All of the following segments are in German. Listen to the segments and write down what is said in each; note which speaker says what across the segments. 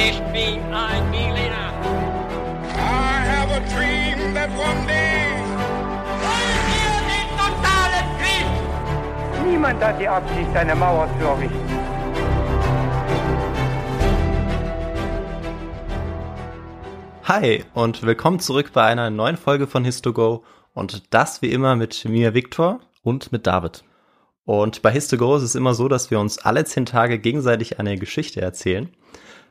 Speaker 1: Ich bin ein Berliner.
Speaker 2: I have a dream that one day.
Speaker 1: Wollen wir den totalen Krieg?
Speaker 3: Niemand hat die Absicht, eine Mauer zu errichten.
Speaker 4: Hi und willkommen zurück bei einer neuen Folge von Histogo und das wie immer mit mir Viktor
Speaker 5: und mit David.
Speaker 4: Und bei Histogo ist es immer so, dass wir uns alle zehn Tage gegenseitig eine Geschichte erzählen.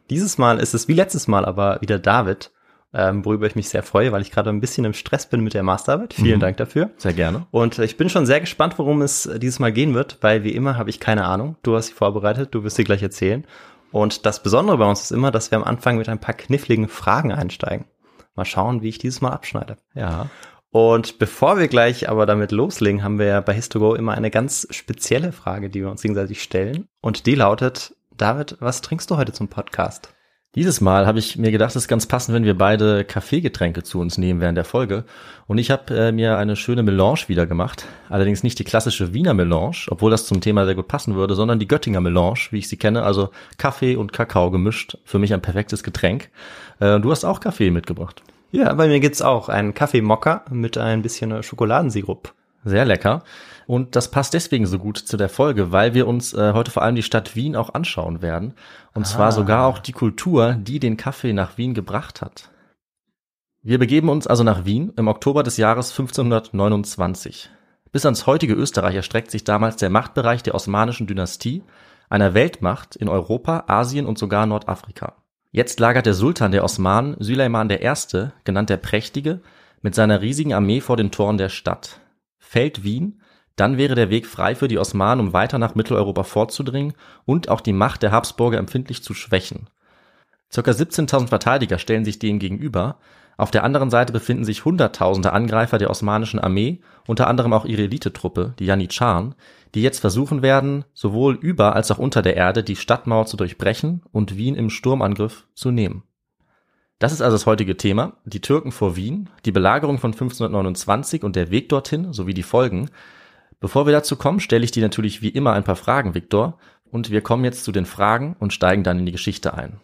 Speaker 4: Dieses Mal ist es wie letztes Mal aber wieder David, ähm, worüber ich mich sehr freue, weil ich gerade ein bisschen im Stress bin mit der Masterarbeit. Vielen
Speaker 5: Mhm.
Speaker 4: Dank dafür.
Speaker 5: Sehr gerne.
Speaker 4: Und ich bin schon sehr gespannt, worum es dieses Mal gehen wird, weil wie immer habe ich keine Ahnung. Du hast sie vorbereitet, du wirst sie gleich erzählen. Und das Besondere bei uns ist immer, dass wir am Anfang mit ein paar kniffligen Fragen einsteigen. Mal schauen, wie ich dieses Mal abschneide.
Speaker 5: Ja.
Speaker 4: Und bevor wir gleich aber damit loslegen, haben wir ja bei Histogo immer eine ganz spezielle Frage, die wir uns gegenseitig stellen. Und die lautet, David, was trinkst du heute zum Podcast?
Speaker 5: Dieses Mal habe ich mir gedacht, es ist ganz passend, wenn wir beide Kaffeegetränke zu uns nehmen während der Folge. Und ich habe äh, mir eine schöne Melange wieder gemacht. Allerdings nicht die klassische Wiener Melange, obwohl das zum Thema sehr gut passen würde, sondern die Göttinger Melange, wie ich sie kenne. Also Kaffee und Kakao gemischt. Für mich ein perfektes Getränk. Äh, du hast auch Kaffee mitgebracht.
Speaker 4: Ja, bei mir gibt's auch einen Kaffeemokka mit ein bisschen Schokoladensirup.
Speaker 5: Sehr lecker. Und das passt deswegen so gut zu der Folge, weil wir uns äh, heute vor allem die Stadt Wien auch anschauen werden. Und zwar sogar auch die Kultur, die den Kaffee nach Wien gebracht hat. Wir begeben uns also nach Wien im Oktober des Jahres 1529. Bis ans heutige Österreich erstreckt sich damals der Machtbereich der osmanischen Dynastie, einer Weltmacht in Europa, Asien und sogar Nordafrika. Jetzt lagert der Sultan der Osmanen, Süleyman I., genannt der Prächtige, mit seiner riesigen Armee vor den Toren der Stadt. Fällt Wien, dann wäre der Weg frei für die Osmanen, um weiter nach Mitteleuropa vorzudringen und auch die Macht der Habsburger empfindlich zu schwächen. Circa 17.000 Verteidiger stellen sich dem gegenüber. Auf der anderen Seite befinden sich Hunderttausende Angreifer der osmanischen Armee, unter anderem auch ihre Elitetruppe, die Janitscharen, die jetzt versuchen werden, sowohl über als auch unter der Erde die Stadtmauer zu durchbrechen und Wien im Sturmangriff zu nehmen. Das ist also das heutige Thema, die Türken vor Wien, die Belagerung von 1529 und der Weg dorthin sowie die Folgen. Bevor wir dazu kommen, stelle ich dir natürlich wie immer ein paar Fragen, Viktor, und wir kommen jetzt zu den Fragen und steigen dann in die Geschichte ein.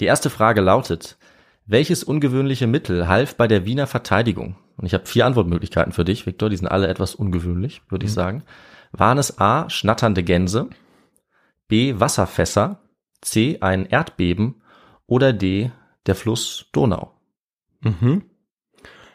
Speaker 5: Die erste Frage lautet, welches ungewöhnliche Mittel half bei der Wiener Verteidigung? Und ich habe vier Antwortmöglichkeiten für dich, Viktor, die sind alle etwas ungewöhnlich, würde ich sagen. Waren es A, schnatternde Gänse, B, Wasserfässer, C, ein Erdbeben oder D, der Fluss Donau?
Speaker 4: Mhm.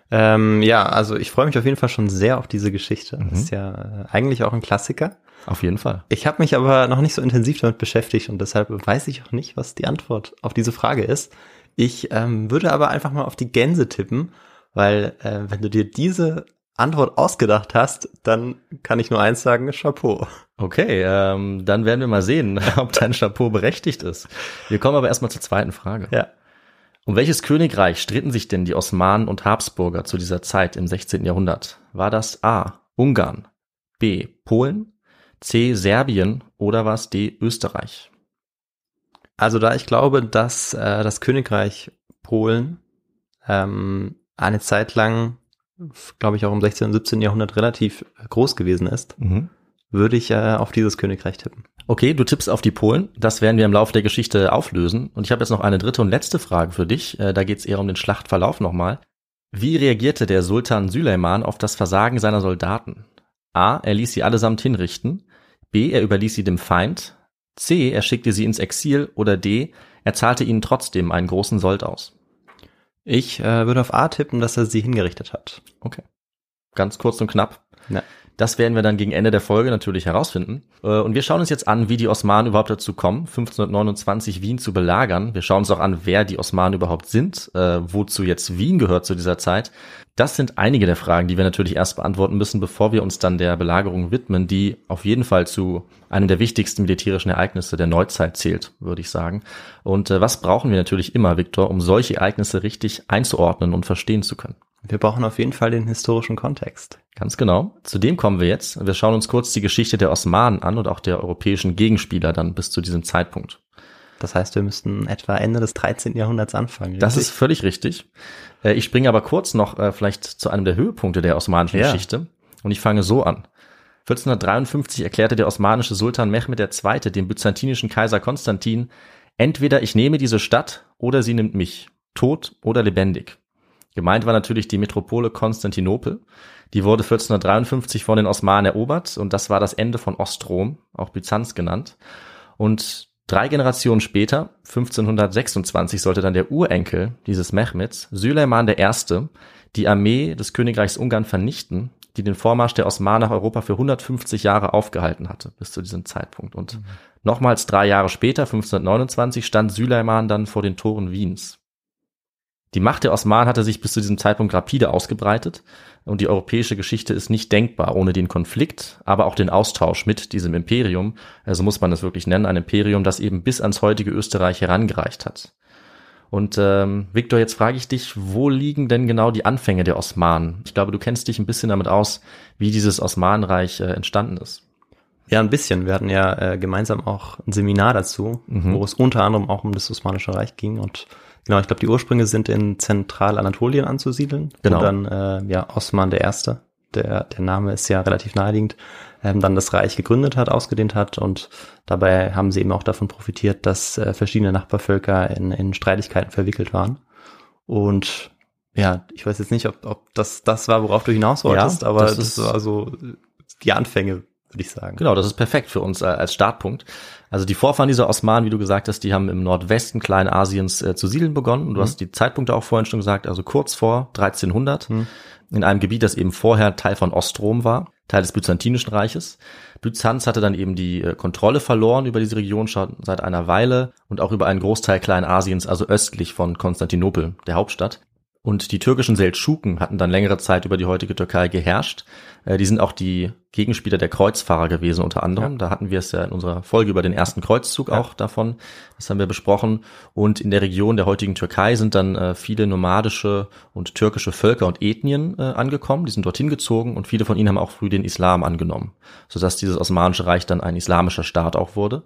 Speaker 4: Ähm, ja, also ich freue mich auf jeden Fall schon sehr auf diese Geschichte. Das ist ja äh, eigentlich auch ein Klassiker.
Speaker 5: Auf jeden Fall.
Speaker 4: Ich habe mich aber noch nicht so intensiv damit beschäftigt und deshalb weiß ich auch nicht, was die Antwort auf diese Frage ist. Ich ähm, würde aber einfach mal auf die Gänse tippen, weil äh, wenn du dir diese Antwort ausgedacht hast, dann kann ich nur eins sagen, Chapeau.
Speaker 5: Okay, ähm, dann werden wir mal sehen, ob dein Chapeau berechtigt ist. Wir kommen aber erstmal zur zweiten Frage.
Speaker 4: Ja.
Speaker 5: Um welches Königreich stritten sich denn die Osmanen und Habsburger zu dieser Zeit im 16. Jahrhundert? War das A. Ungarn, B. Polen, C. Serbien oder war es D. Österreich?
Speaker 4: Also da ich glaube, dass äh, das Königreich Polen ähm, eine Zeit lang, glaube ich auch im 16. und 17. Jahrhundert relativ groß gewesen ist, würde ich äh, auf dieses Königreich tippen.
Speaker 5: Okay, du tippst auf die Polen. Das werden wir im Laufe der Geschichte auflösen. Und ich habe jetzt noch eine dritte und letzte Frage für dich. Äh, Da geht es eher um den Schlachtverlauf nochmal. Wie reagierte der Sultan Süleyman auf das Versagen seiner Soldaten? A. Er ließ sie allesamt hinrichten. B. Er überließ sie dem Feind. C. Er schickte sie ins Exil. Oder D. Er zahlte ihnen trotzdem einen großen Sold aus.
Speaker 4: Ich äh, würde auf A tippen, dass er sie hingerichtet hat.
Speaker 5: Okay. Ganz kurz und knapp.
Speaker 4: Ja.
Speaker 5: Das werden wir dann gegen Ende der Folge natürlich herausfinden. Äh, Und wir schauen uns jetzt an, wie die Osmanen überhaupt dazu kommen, 1529 Wien zu belagern. Wir schauen uns auch an, wer die Osmanen überhaupt sind, äh, wozu jetzt Wien gehört zu dieser Zeit. Das sind einige der Fragen, die wir natürlich erst beantworten müssen, bevor wir uns dann der Belagerung widmen, die auf jeden Fall zu einem der wichtigsten militärischen Ereignisse der Neuzeit zählt, würde ich sagen. Und äh, was brauchen wir natürlich immer, Viktor, um solche Ereignisse richtig einzuordnen und verstehen zu können?
Speaker 4: Wir brauchen auf jeden Fall den historischen Kontext.
Speaker 5: Ganz genau. Zu dem kommen wir jetzt. Wir schauen uns kurz die Geschichte der Osmanen an und auch der europäischen Gegenspieler dann bis zu diesem Zeitpunkt.
Speaker 4: Das heißt, wir müssten etwa Ende des 13. Jahrhunderts anfangen.
Speaker 5: Das
Speaker 4: richtig?
Speaker 5: ist völlig richtig. Äh, Ich springe aber kurz noch äh, vielleicht zu einem der Höhepunkte der osmanischen
Speaker 4: Ja.
Speaker 5: Geschichte und ich fange so an. 1453 erklärte der osmanische Sultan Mehmed II. dem byzantinischen Kaiser Konstantin, Entweder ich nehme diese Stadt oder sie nimmt mich, tot oder lebendig. Gemeint war natürlich die Metropole Konstantinopel. Die wurde 1453 von den Osmanen erobert und das war das Ende von Ostrom, auch Byzanz genannt. Und drei Generationen später, 1526, sollte dann der Urenkel dieses Mehmeds, Süleyman I., die Armee des Königreichs Ungarn vernichten, die den Vormarsch der Osmanen nach Europa für 150 Jahre aufgehalten hatte, bis zu diesem Zeitpunkt. Und mhm. nochmals drei Jahre später, 1529, stand Süleyman dann vor den Toren Wiens. Die Macht der Osmanen hatte sich bis zu diesem Zeitpunkt rapide ausgebreitet und die europäische Geschichte ist nicht denkbar ohne den Konflikt, aber auch den Austausch mit diesem Imperium, also muss man es wirklich nennen, ein Imperium, das eben bis ans heutige Österreich herangereicht hat. Und ähm, Viktor, jetzt frage ich dich, wo liegen denn genau die Anfänge der Osmanen? Ich glaube, du kennst dich ein bisschen damit aus, wie dieses Osmanenreich äh, entstanden ist.
Speaker 4: Ja, ein bisschen. Wir hatten ja äh, gemeinsam auch ein Seminar dazu, mhm. wo es unter anderem auch um das Osmanische Reich ging und Genau, ich glaube, die Ursprünge sind in Zentralanatolien anzusiedeln.
Speaker 5: Genau.
Speaker 4: Und dann, äh, ja, Osman der Erste, der, der Name ist ja relativ naheliegend, ähm, dann das Reich gegründet hat, ausgedehnt hat und dabei haben sie eben auch davon profitiert, dass äh, verschiedene Nachbarvölker in, in Streitigkeiten verwickelt waren. Und ja, ich weiß jetzt nicht, ob, ob das das war, worauf du hinaus wolltest, ja, aber das, das war so die Anfänge, würde ich sagen.
Speaker 5: Genau, das ist perfekt für uns äh, als Startpunkt. Also die Vorfahren dieser Osmanen, wie du gesagt hast, die haben im Nordwesten Kleinasiens äh, zu siedeln begonnen. Und du mhm. hast die Zeitpunkte auch vorhin schon gesagt, also kurz vor 1300, mhm. in einem Gebiet, das eben vorher Teil von Ostrom war, Teil des Byzantinischen Reiches. Byzanz hatte dann eben die äh, Kontrolle verloren über diese Region schon seit einer Weile und auch über einen Großteil Kleinasiens, also östlich von Konstantinopel, der Hauptstadt. Und die türkischen Seldschuken hatten dann längere Zeit über die heutige Türkei geherrscht. Äh, die sind auch die Gegenspieler der Kreuzfahrer gewesen unter anderem. Ja. Da hatten wir es ja in unserer Folge über den ersten Kreuzzug ja. auch davon. Das haben wir besprochen. Und in der Region der heutigen Türkei sind dann äh, viele nomadische und türkische Völker und Ethnien äh, angekommen. Die sind dorthin gezogen und viele von ihnen haben auch früh den Islam angenommen, sodass dieses Osmanische Reich dann ein islamischer Staat auch wurde.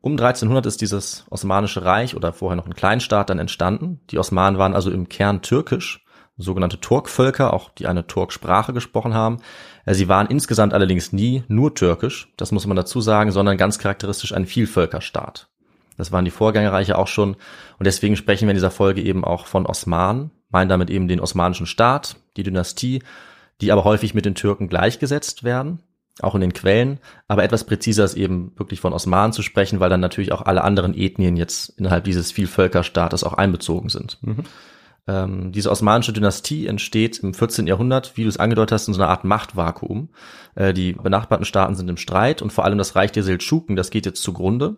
Speaker 5: Um 1300 ist dieses Osmanische Reich oder vorher noch ein Kleinstaat dann entstanden. Die Osmanen waren also im Kern türkisch, sogenannte Turkvölker, auch die eine Turksprache gesprochen haben. Äh, sie waren insgesamt allerdings nie nur türkisch, das muss man dazu sagen, sondern ganz charakteristisch ein Vielvölkerstaat. Das waren die Vorgängerreiche auch schon und deswegen sprechen wir in dieser Folge eben auch von Osmanen, meinen damit eben den osmanischen Staat, die Dynastie, die aber häufig mit den Türken gleichgesetzt werden auch in den Quellen, aber etwas präziser ist eben wirklich von Osmanen zu sprechen, weil dann natürlich auch alle anderen Ethnien jetzt innerhalb dieses Vielvölkerstaates auch einbezogen sind. Mhm. Ähm, diese osmanische Dynastie entsteht im 14. Jahrhundert, wie du es angedeutet hast, in so einer Art Machtvakuum. Äh, die benachbarten Staaten sind im Streit und vor allem das Reich der Seldschuken, das geht jetzt zugrunde.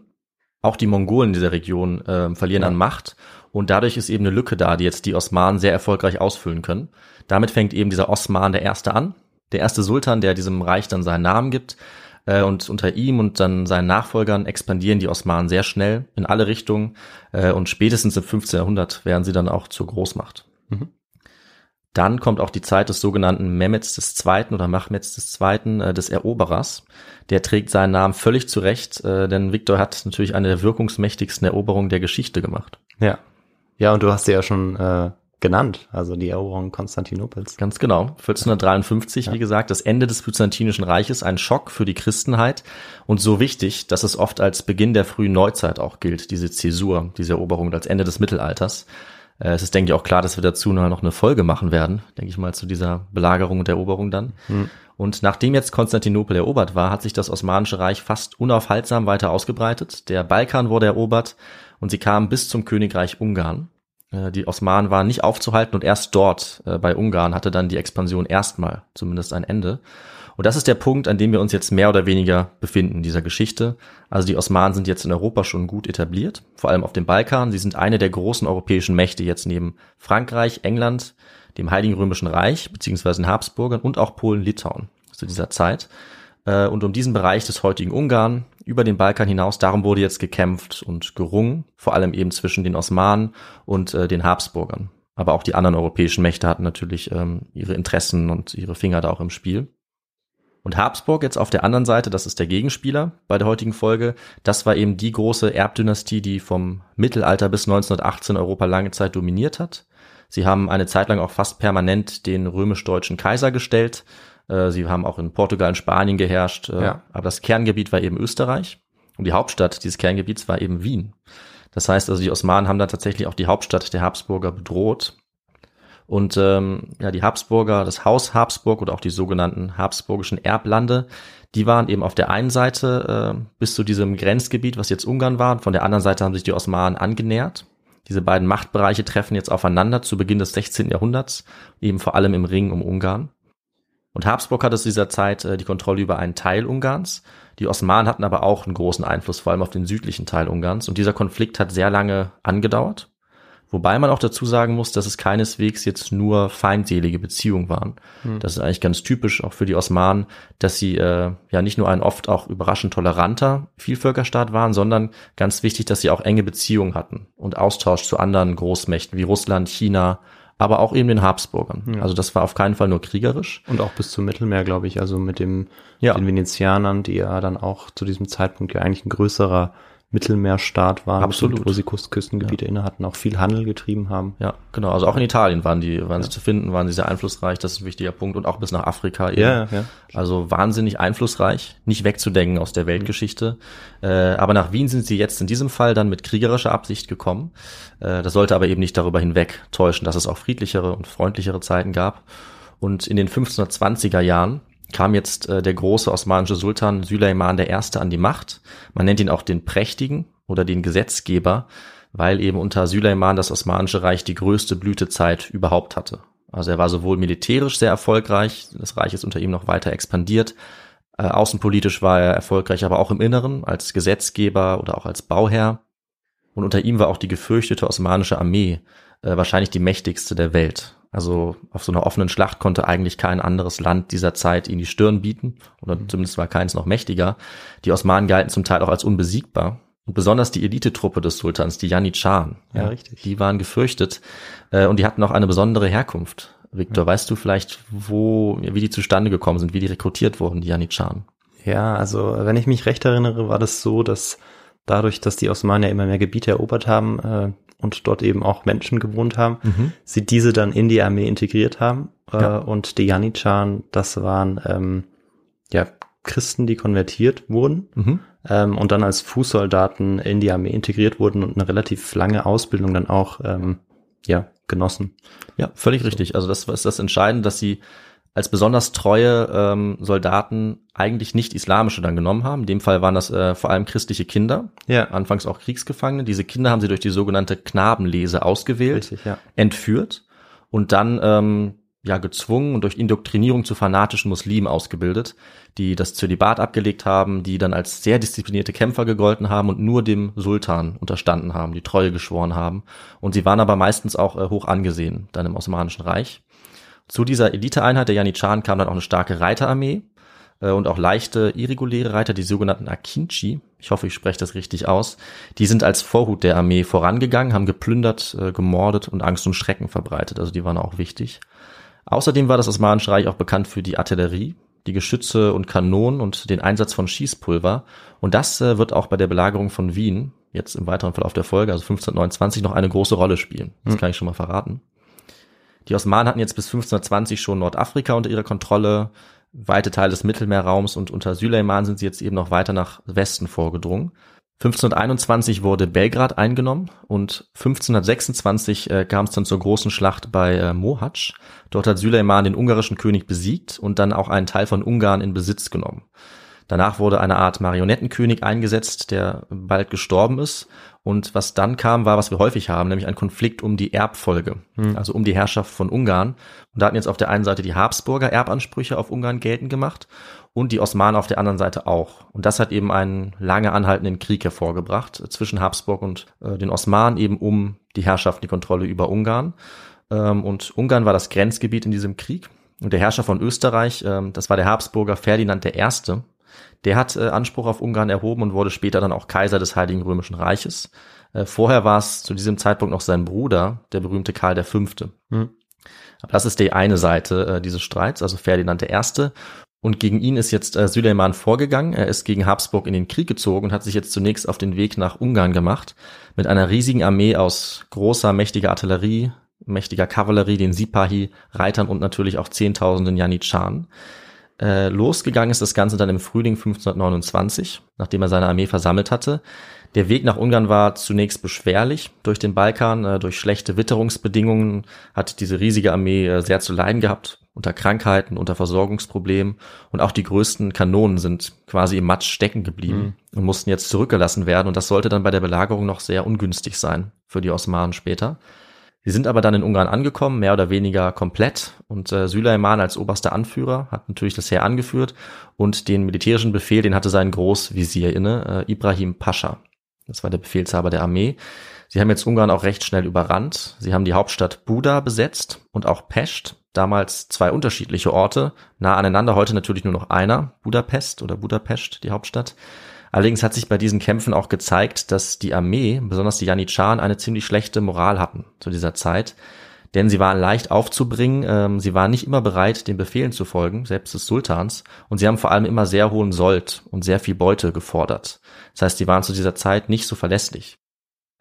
Speaker 5: Auch die Mongolen in dieser Region äh, verlieren ja. an Macht und dadurch ist eben eine Lücke da, die jetzt die Osmanen sehr erfolgreich ausfüllen können. Damit fängt eben dieser Osman der Erste an, der erste Sultan, der diesem Reich dann seinen Namen gibt. Äh, und unter ihm und dann seinen Nachfolgern expandieren die Osmanen sehr schnell in alle Richtungen. Äh, und spätestens im 15. Jahrhundert werden sie dann auch zur Großmacht. Mhm. Dann kommt auch die Zeit des sogenannten Mehmeds II. oder Machmeds II. Äh, des Eroberers. Der trägt seinen Namen völlig zurecht, äh, denn Viktor hat natürlich eine der wirkungsmächtigsten Eroberungen der Geschichte gemacht.
Speaker 4: Ja. Ja, und du hast ja schon äh, genannt, also die Eroberung Konstantinopels.
Speaker 5: Ganz genau. 1453, ja. wie gesagt, das Ende des Byzantinischen Reiches, ein Schock für die Christenheit und so wichtig, dass es oft als Beginn der frühen Neuzeit auch gilt, diese Zäsur, diese Eroberung als Ende des Mittelalters. Äh, es ist, denke ich, auch klar, dass wir dazu noch eine Folge machen werden, denke ich mal, zu dieser Belagerung und Eroberung dann. Hm. Und nachdem jetzt Konstantinopel erobert war, hat sich das Osmanische Reich fast unaufhaltsam weiter ausgebreitet. Der Balkan wurde erobert und sie kamen bis zum Königreich Ungarn. Äh, die Osmanen waren nicht aufzuhalten und erst dort äh, bei Ungarn hatte dann die Expansion erstmal zumindest ein Ende. Und das ist der Punkt, an dem wir uns jetzt mehr oder weniger befinden in dieser Geschichte. Also die Osmanen sind jetzt in Europa schon gut etabliert, vor allem auf dem Balkan. Sie sind eine der großen europäischen Mächte jetzt neben Frankreich, England, dem Heiligen Römischen Reich beziehungsweise den Habsburgern und auch Polen-Litauen zu dieser Zeit. Äh, und um diesen Bereich des heutigen Ungarn über den Balkan hinaus, darum wurde jetzt gekämpft und gerungen, vor allem eben zwischen den Osmanen und äh, den Habsburgern. Aber auch die anderen europäischen Mächte hatten natürlich ähm, ihre Interessen und ihre Finger da auch im Spiel. Und Habsburg jetzt auf der anderen Seite, das ist der Gegenspieler bei der heutigen Folge, das war eben die große Erbdynastie, die vom Mittelalter bis 1918 Europa lange Zeit dominiert hat. Sie haben eine Zeit lang auch fast permanent den römisch-deutschen Kaiser gestellt, äh, sie haben auch in Portugal und Spanien geherrscht, äh, ja. aber das Kerngebiet war eben Österreich und die Hauptstadt dieses Kerngebiets war eben Wien. Das heißt also, die Osmanen haben da tatsächlich auch die Hauptstadt der Habsburger bedroht. Und ähm, ja, die Habsburger, das Haus Habsburg oder auch die sogenannten habsburgischen Erblande, die waren eben auf der einen Seite äh, bis zu diesem Grenzgebiet, was jetzt Ungarn war, und von der anderen Seite haben sich die Osmanen angenähert. Diese beiden Machtbereiche treffen jetzt aufeinander zu Beginn des 16. Jahrhunderts, eben vor allem im Ring um Ungarn. Und Habsburg hatte zu dieser Zeit äh, die Kontrolle über einen Teil Ungarns. Die Osmanen hatten aber auch einen großen Einfluss, vor allem auf den südlichen Teil Ungarns. Und dieser Konflikt hat sehr lange angedauert. Wobei man auch dazu sagen muss, dass es keineswegs jetzt nur feindselige Beziehungen waren. Hm. Das ist eigentlich ganz typisch auch für die Osmanen, dass sie äh, ja nicht nur ein oft auch überraschend toleranter Vielvölkerstaat waren, sondern ganz wichtig, dass sie auch enge Beziehungen hatten und Austausch zu anderen Großmächten wie Russland, China, aber auch eben den Habsburgern. Ja. Also das war auf keinen Fall nur kriegerisch.
Speaker 4: Und auch bis zum Mittelmeer, glaube ich, also mit dem ja. den Venezianern, die ja dann auch zu diesem Zeitpunkt ja eigentlich ein größerer Mittelmeerstaat waren,
Speaker 5: Absolut.
Speaker 4: wo sie Küstengebiete ja. inne hatten, auch viel Handel getrieben haben.
Speaker 5: Ja, genau. Also auch in Italien waren die, waren ja. sie zu finden, waren sie sehr einflussreich. Das ist ein wichtiger Punkt und auch bis nach Afrika eben.
Speaker 4: Ja, ja.
Speaker 5: Also wahnsinnig einflussreich, nicht wegzudenken aus der Weltgeschichte. Mhm. Äh, aber nach Wien sind sie jetzt in diesem Fall dann mit kriegerischer Absicht gekommen. Äh, das sollte aber eben nicht darüber hinweg täuschen, dass es auch friedlichere und freundlichere Zeiten gab. Und in den 1520er Jahren kam jetzt äh, der große osmanische Sultan Süleyman I. an die Macht. Man nennt ihn auch den Prächtigen oder den Gesetzgeber, weil eben unter Süleyman das Osmanische Reich die größte Blütezeit überhaupt hatte. Also er war sowohl militärisch sehr erfolgreich, das Reich ist unter ihm noch weiter expandiert, äh, außenpolitisch war er erfolgreich, aber auch im Inneren als Gesetzgeber oder auch als Bauherr. Und unter ihm war auch die gefürchtete osmanische Armee äh, wahrscheinlich die mächtigste der Welt. Also auf so einer offenen Schlacht konnte eigentlich kein anderes Land dieser Zeit ihn die Stirn bieten, oder mhm. zumindest war keins noch mächtiger. Die Osmanen galten zum Teil auch als unbesiegbar. Und besonders die Elitetruppe des Sultans, die Janitscharen,
Speaker 4: ja, ja, richtig.
Speaker 5: die waren gefürchtet äh, und die hatten auch eine besondere Herkunft. Victor, ja. weißt du vielleicht, wo, wie die zustande gekommen sind, wie die rekrutiert wurden, die Janitscharen?
Speaker 4: Ja, also wenn ich mich recht erinnere, war das so, dass dadurch, dass die Osmanen ja immer mehr Gebiete erobert haben, äh, und dort eben auch Menschen gewohnt haben, mhm. sie diese dann in die Armee integriert haben. Äh, ja. und die Janitscharen, das waren ähm, ja Christen, die konvertiert wurden mhm. ähm, und dann als Fußsoldaten in die Armee integriert wurden und eine relativ lange Ausbildung dann auch ähm, ja genossen.
Speaker 5: Ja, völlig richtig. Also das ist das Entscheidende, dass sie als besonders treue ähm, Soldaten eigentlich nicht islamische dann genommen haben. In dem Fall waren das äh, vor allem christliche Kinder,
Speaker 4: ja.
Speaker 5: anfangs auch Kriegsgefangene. Diese Kinder haben sie durch die sogenannte Knabenlese ausgewählt,
Speaker 4: Richtig, ja.
Speaker 5: entführt und dann ähm, ja gezwungen und durch Indoktrinierung zu fanatischen Muslimen ausgebildet, die das Zölibat abgelegt haben, die dann als sehr disziplinierte Kämpfer gegolten haben und nur dem Sultan unterstanden haben, die Treue geschworen haben. Und sie waren aber meistens auch äh, hoch angesehen dann im Osmanischen Reich. Zu dieser Eliteeinheit der Janitscharen kam dann auch eine starke Reiterarmee äh, und auch leichte irreguläre Reiter, die sogenannten Akinci. Ich hoffe, ich spreche das richtig aus. Die sind als Vorhut der Armee vorangegangen, haben geplündert, äh, gemordet und Angst und Schrecken verbreitet. Also die waren auch wichtig. Außerdem war das Osmanische Reich auch bekannt für die Artillerie, die Geschütze und Kanonen und den Einsatz von Schießpulver. Und das äh, wird auch bei der Belagerung von Wien jetzt im weiteren Verlauf der Folge, also 1529, noch eine große Rolle spielen. Das hm. kann ich schon mal verraten. Die Osmanen hatten jetzt bis 1520 schon Nordafrika unter ihrer Kontrolle, weite Teile des Mittelmeerraums und unter Süleyman sind sie jetzt eben noch weiter nach Westen vorgedrungen. 1521 wurde Belgrad eingenommen und 1526 äh, kam es dann zur großen Schlacht bei äh, Mohacs. Dort hat Süleyman den ungarischen König besiegt und dann auch einen Teil von Ungarn in Besitz genommen. Danach wurde eine Art Marionettenkönig eingesetzt, der bald gestorben ist. Und was dann kam, war, was wir häufig haben, nämlich ein Konflikt um die Erbfolge, hm. also um die Herrschaft von Ungarn. Und da hatten jetzt auf der einen Seite die Habsburger Erbansprüche auf Ungarn geltend gemacht und die Osmanen auf der anderen Seite auch. Und das hat eben einen lange anhaltenden Krieg hervorgebracht zwischen Habsburg und äh, den Osmanen eben um die Herrschaft, die Kontrolle über Ungarn. Ähm, und Ungarn war das Grenzgebiet in diesem Krieg. Und der Herrscher von Österreich, ähm, das war der Habsburger Ferdinand I., der hat äh, Anspruch auf Ungarn erhoben und wurde später dann auch Kaiser des Heiligen Römischen Reiches. Äh, vorher war es zu diesem Zeitpunkt noch sein Bruder, der berühmte Karl V. Hm. Aber das ist die eine Seite äh, dieses Streits, also Ferdinand I. Und gegen ihn ist jetzt äh, Süleyman vorgegangen. Er ist gegen Habsburg in den Krieg gezogen und hat sich jetzt zunächst auf den Weg nach Ungarn gemacht mit einer riesigen Armee aus großer, mächtiger Artillerie, mächtiger Kavallerie, den Sipahi, Reitern und natürlich auch Zehntausenden Janitscharen. Äh, losgegangen ist das Ganze dann im Frühling 1529, nachdem er seine Armee versammelt hatte. Der Weg nach Ungarn war zunächst beschwerlich durch den Balkan, äh, durch schlechte Witterungsbedingungen hat diese riesige Armee äh, sehr zu leiden gehabt, unter Krankheiten, unter Versorgungsproblemen und auch die größten Kanonen sind quasi im Matsch stecken geblieben mhm. und mussten jetzt zurückgelassen werden und das sollte dann bei der Belagerung noch sehr ungünstig sein für die Osmanen später. Sie sind aber dann in Ungarn angekommen, mehr oder weniger komplett. Und äh, Süleyman als oberster Anführer hat natürlich das Heer angeführt und den militärischen Befehl, den hatte sein Großvisier inne, äh, Ibrahim Pascha. Das war der Befehlshaber der Armee. Sie haben jetzt Ungarn auch recht schnell überrannt. Sie haben die Hauptstadt Buda besetzt und auch Pest, damals zwei unterschiedliche Orte, nah aneinander, heute natürlich nur noch einer, Budapest oder Budapest, die Hauptstadt. Allerdings hat sich bei diesen Kämpfen auch gezeigt, dass die Armee, besonders die Janitscharen, eine ziemlich schlechte Moral hatten zu dieser Zeit. Denn sie waren leicht aufzubringen, ähm, sie waren nicht immer bereit, den Befehlen zu folgen, selbst des Sultans, und sie haben vor allem immer sehr hohen Sold und sehr viel Beute gefordert. Das heißt, sie waren zu dieser Zeit nicht so verlässlich.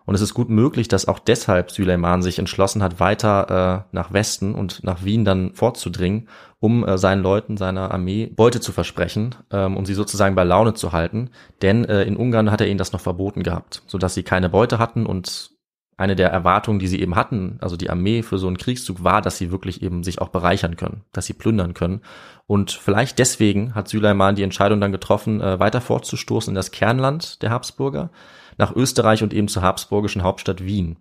Speaker 5: Und es ist gut möglich, dass auch deshalb Süleyman sich entschlossen hat, weiter äh, nach Westen und nach Wien dann vorzudringen, um äh, seinen Leuten, seiner Armee Beute zu versprechen ähm, und sie sozusagen bei Laune zu halten. Denn äh, in Ungarn hat er ihnen das noch verboten gehabt, sodass sie keine Beute hatten und eine der Erwartungen, die sie eben hatten, also die Armee für so einen Kriegszug war, dass sie wirklich eben sich auch bereichern können, dass sie plündern können. Und vielleicht deswegen hat Süleyman die Entscheidung dann getroffen, äh, weiter fortzustoßen in das Kernland der Habsburger nach Österreich und eben zur habsburgischen Hauptstadt Wien.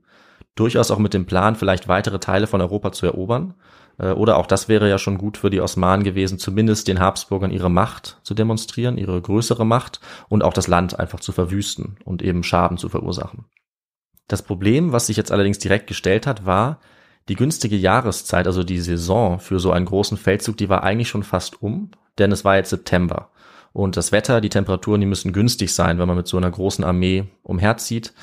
Speaker 5: Durchaus auch mit dem Plan, vielleicht weitere Teile von Europa zu erobern. Äh, oder auch das wäre ja schon gut für die Osmanen gewesen, zumindest den Habsburgern ihre Macht zu demonstrieren, ihre größere Macht und auch das Land einfach zu verwüsten und eben Schaden zu verursachen. Das Problem, was sich jetzt allerdings direkt gestellt hat, war, die günstige Jahreszeit, also die Saison für so einen großen Feldzug, die war eigentlich schon fast um, denn es war jetzt September. Und das Wetter, die Temperaturen, die müssen günstig sein, wenn man mit so einer großen Armee umherzieht.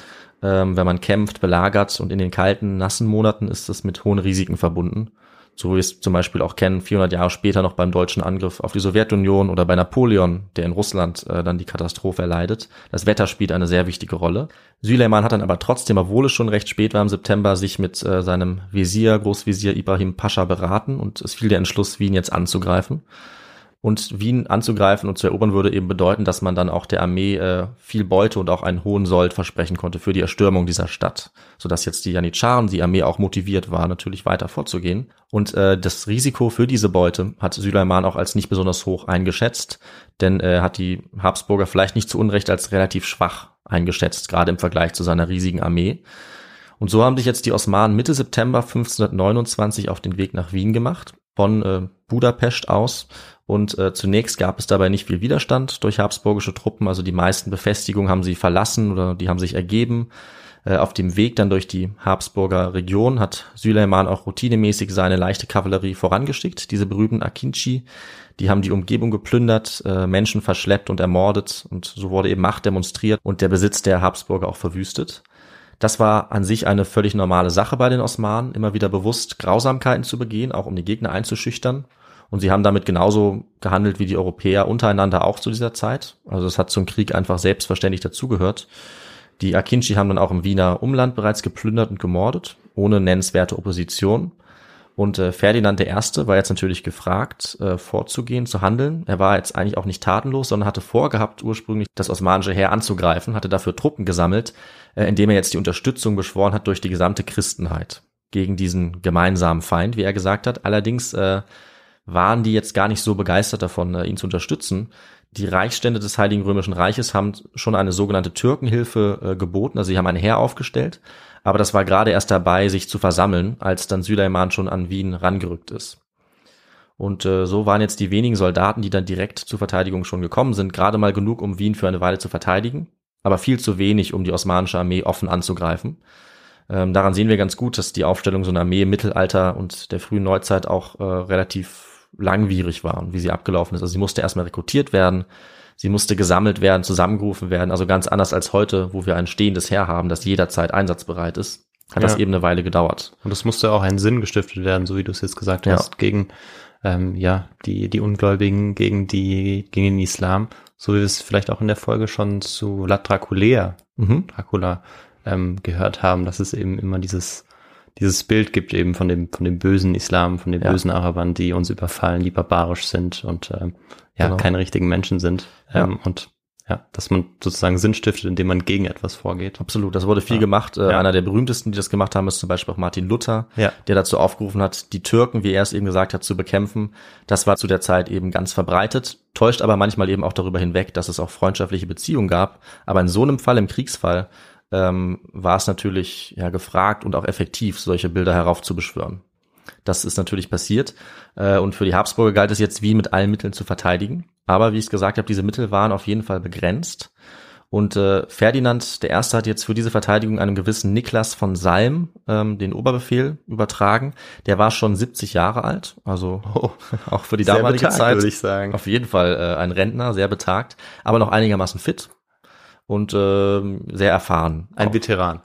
Speaker 5: Ähm, wenn man kämpft, belagert und in den kalten, nassen Monaten ist das mit hohen Risiken verbunden. So wie wir es zum Beispiel auch kennen, 400 Jahre später noch beim deutschen Angriff auf die Sowjetunion oder bei Napoleon, der in Russland äh, dann die Katastrophe erleidet. Das Wetter spielt eine sehr wichtige Rolle. Süleyman hat dann aber trotzdem, obwohl es schon recht spät war im September, sich mit äh, seinem Visier, Großvisier Ibrahim Pascha beraten und es fiel der Entschluss, Wien jetzt anzugreifen. Und Wien anzugreifen und zu erobern würde eben bedeuten, dass man dann auch der Armee äh, viel Beute und auch einen hohen Sold versprechen konnte für die Erstürmung dieser Stadt, sodass jetzt die Janitscharen, die Armee auch motiviert war, natürlich weiter vorzugehen. Und äh, das Risiko für diese Beute hat Süleyman auch als nicht besonders hoch eingeschätzt, denn er äh, hat die Habsburger vielleicht nicht zu Unrecht als relativ schwach eingeschätzt, gerade im Vergleich zu seiner riesigen Armee. Und so haben sich jetzt die Osmanen Mitte September 1529 auf den Weg nach Wien gemacht, von äh, Budapest aus und äh, zunächst gab es dabei nicht viel Widerstand durch habsburgische Truppen. Also die meisten Befestigungen haben sie verlassen oder die haben sich ergeben. Äh, auf dem Weg dann durch die Habsburger Region hat Süleyman auch routinemäßig seine leichte Kavallerie vorangeschickt. Diese berühmten Akinci, die haben die Umgebung geplündert, äh, Menschen verschleppt und ermordet. Und so wurde eben Macht demonstriert und der Besitz der Habsburger auch verwüstet. Das war an sich eine völlig normale Sache bei den Osmanen, immer wieder bewusst Grausamkeiten zu begehen, auch um die Gegner einzuschüchtern. Und sie haben damit genauso gehandelt wie die Europäer untereinander auch zu dieser Zeit. Also es hat zum Krieg einfach selbstverständlich dazugehört. Die Akinci haben dann auch im Wiener Umland bereits geplündert und gemordet, ohne nennenswerte Opposition. Und äh, Ferdinand I. war jetzt natürlich gefragt, äh, vorzugehen, zu handeln. Er war jetzt eigentlich auch nicht tatenlos, sondern hatte vorgehabt, ursprünglich das osmanische Heer anzugreifen, hatte dafür Truppen gesammelt, äh, indem er jetzt die Unterstützung beschworen hat durch die gesamte Christenheit gegen diesen gemeinsamen Feind, wie er gesagt hat. Allerdings äh, waren die jetzt gar nicht so begeistert davon, äh, ihn zu unterstützen. Die Reichsstände des Heiligen Römischen Reiches haben schon eine sogenannte Türkenhilfe äh, geboten, also sie haben ein Heer aufgestellt, aber das war gerade erst dabei, sich zu versammeln, als dann Süleyman schon an Wien rangerückt ist. Und äh, so waren jetzt die wenigen Soldaten, die dann direkt zur Verteidigung schon gekommen sind, gerade mal genug, um Wien für eine Weile zu verteidigen, aber viel zu wenig, um die osmanische Armee offen anzugreifen. Ähm, daran sehen wir ganz gut, dass die Aufstellung so einer Armee im Mittelalter und der frühen Neuzeit auch äh, relativ langwierig war und wie sie abgelaufen ist. Also sie musste erstmal rekrutiert werden, sie musste gesammelt werden, zusammengerufen werden, also ganz anders als heute, wo wir ein stehendes Heer haben, das jederzeit einsatzbereit ist. Hat ja. das eben eine Weile gedauert.
Speaker 4: Und es musste auch einen Sinn gestiftet werden, so wie du es jetzt gesagt hast, ja. gegen ähm, ja die die Ungläubigen, gegen die gegen den Islam, so wie wir es vielleicht auch in der Folge schon zu La Draculea, mhm. Dracula ähm, gehört haben, dass es eben immer dieses dieses Bild gibt eben von dem, von dem bösen Islam, von den ja. bösen Arabern, die uns überfallen, die barbarisch sind und ähm, ja, genau. keine richtigen Menschen sind. Ähm, ja. Und Ja, dass man sozusagen Sinn stiftet, indem man gegen etwas vorgeht.
Speaker 5: Absolut, das wurde viel
Speaker 4: Ja.
Speaker 5: gemacht. Äh,
Speaker 4: Ja.
Speaker 5: Einer der berühmtesten, die das gemacht haben, ist zum Beispiel auch Martin Luther,
Speaker 4: Ja.
Speaker 5: der dazu aufgerufen hat, die Türken, wie er es eben gesagt hat, zu bekämpfen. Das war zu der Zeit eben ganz verbreitet, täuscht aber manchmal eben auch darüber hinweg, dass es auch freundschaftliche Beziehungen gab. Aber in so einem Fall, im Kriegsfall, ähm, war es natürlich ja gefragt und auch effektiv, solche Bilder heraufzubeschwören. Das ist natürlich passiert. Äh, und für die Habsburger galt es jetzt, Wien mit allen Mitteln zu verteidigen. Aber wie ich es gesagt habe, diese Mittel waren auf jeden Fall begrenzt. Und äh, Ferdinand Erste hat jetzt für diese Verteidigung einem gewissen Niklas von Salm ähm, den Oberbefehl übertragen. Der war schon 70 Jahre alt, also auch für die damalige
Speaker 4: betagt,
Speaker 5: Zeit
Speaker 4: würde ich sagen.
Speaker 5: auf jeden Fall äh, ein Rentner, sehr betagt, aber noch einigermaßen fit und ähm, sehr erfahren.
Speaker 4: Ein Veteran.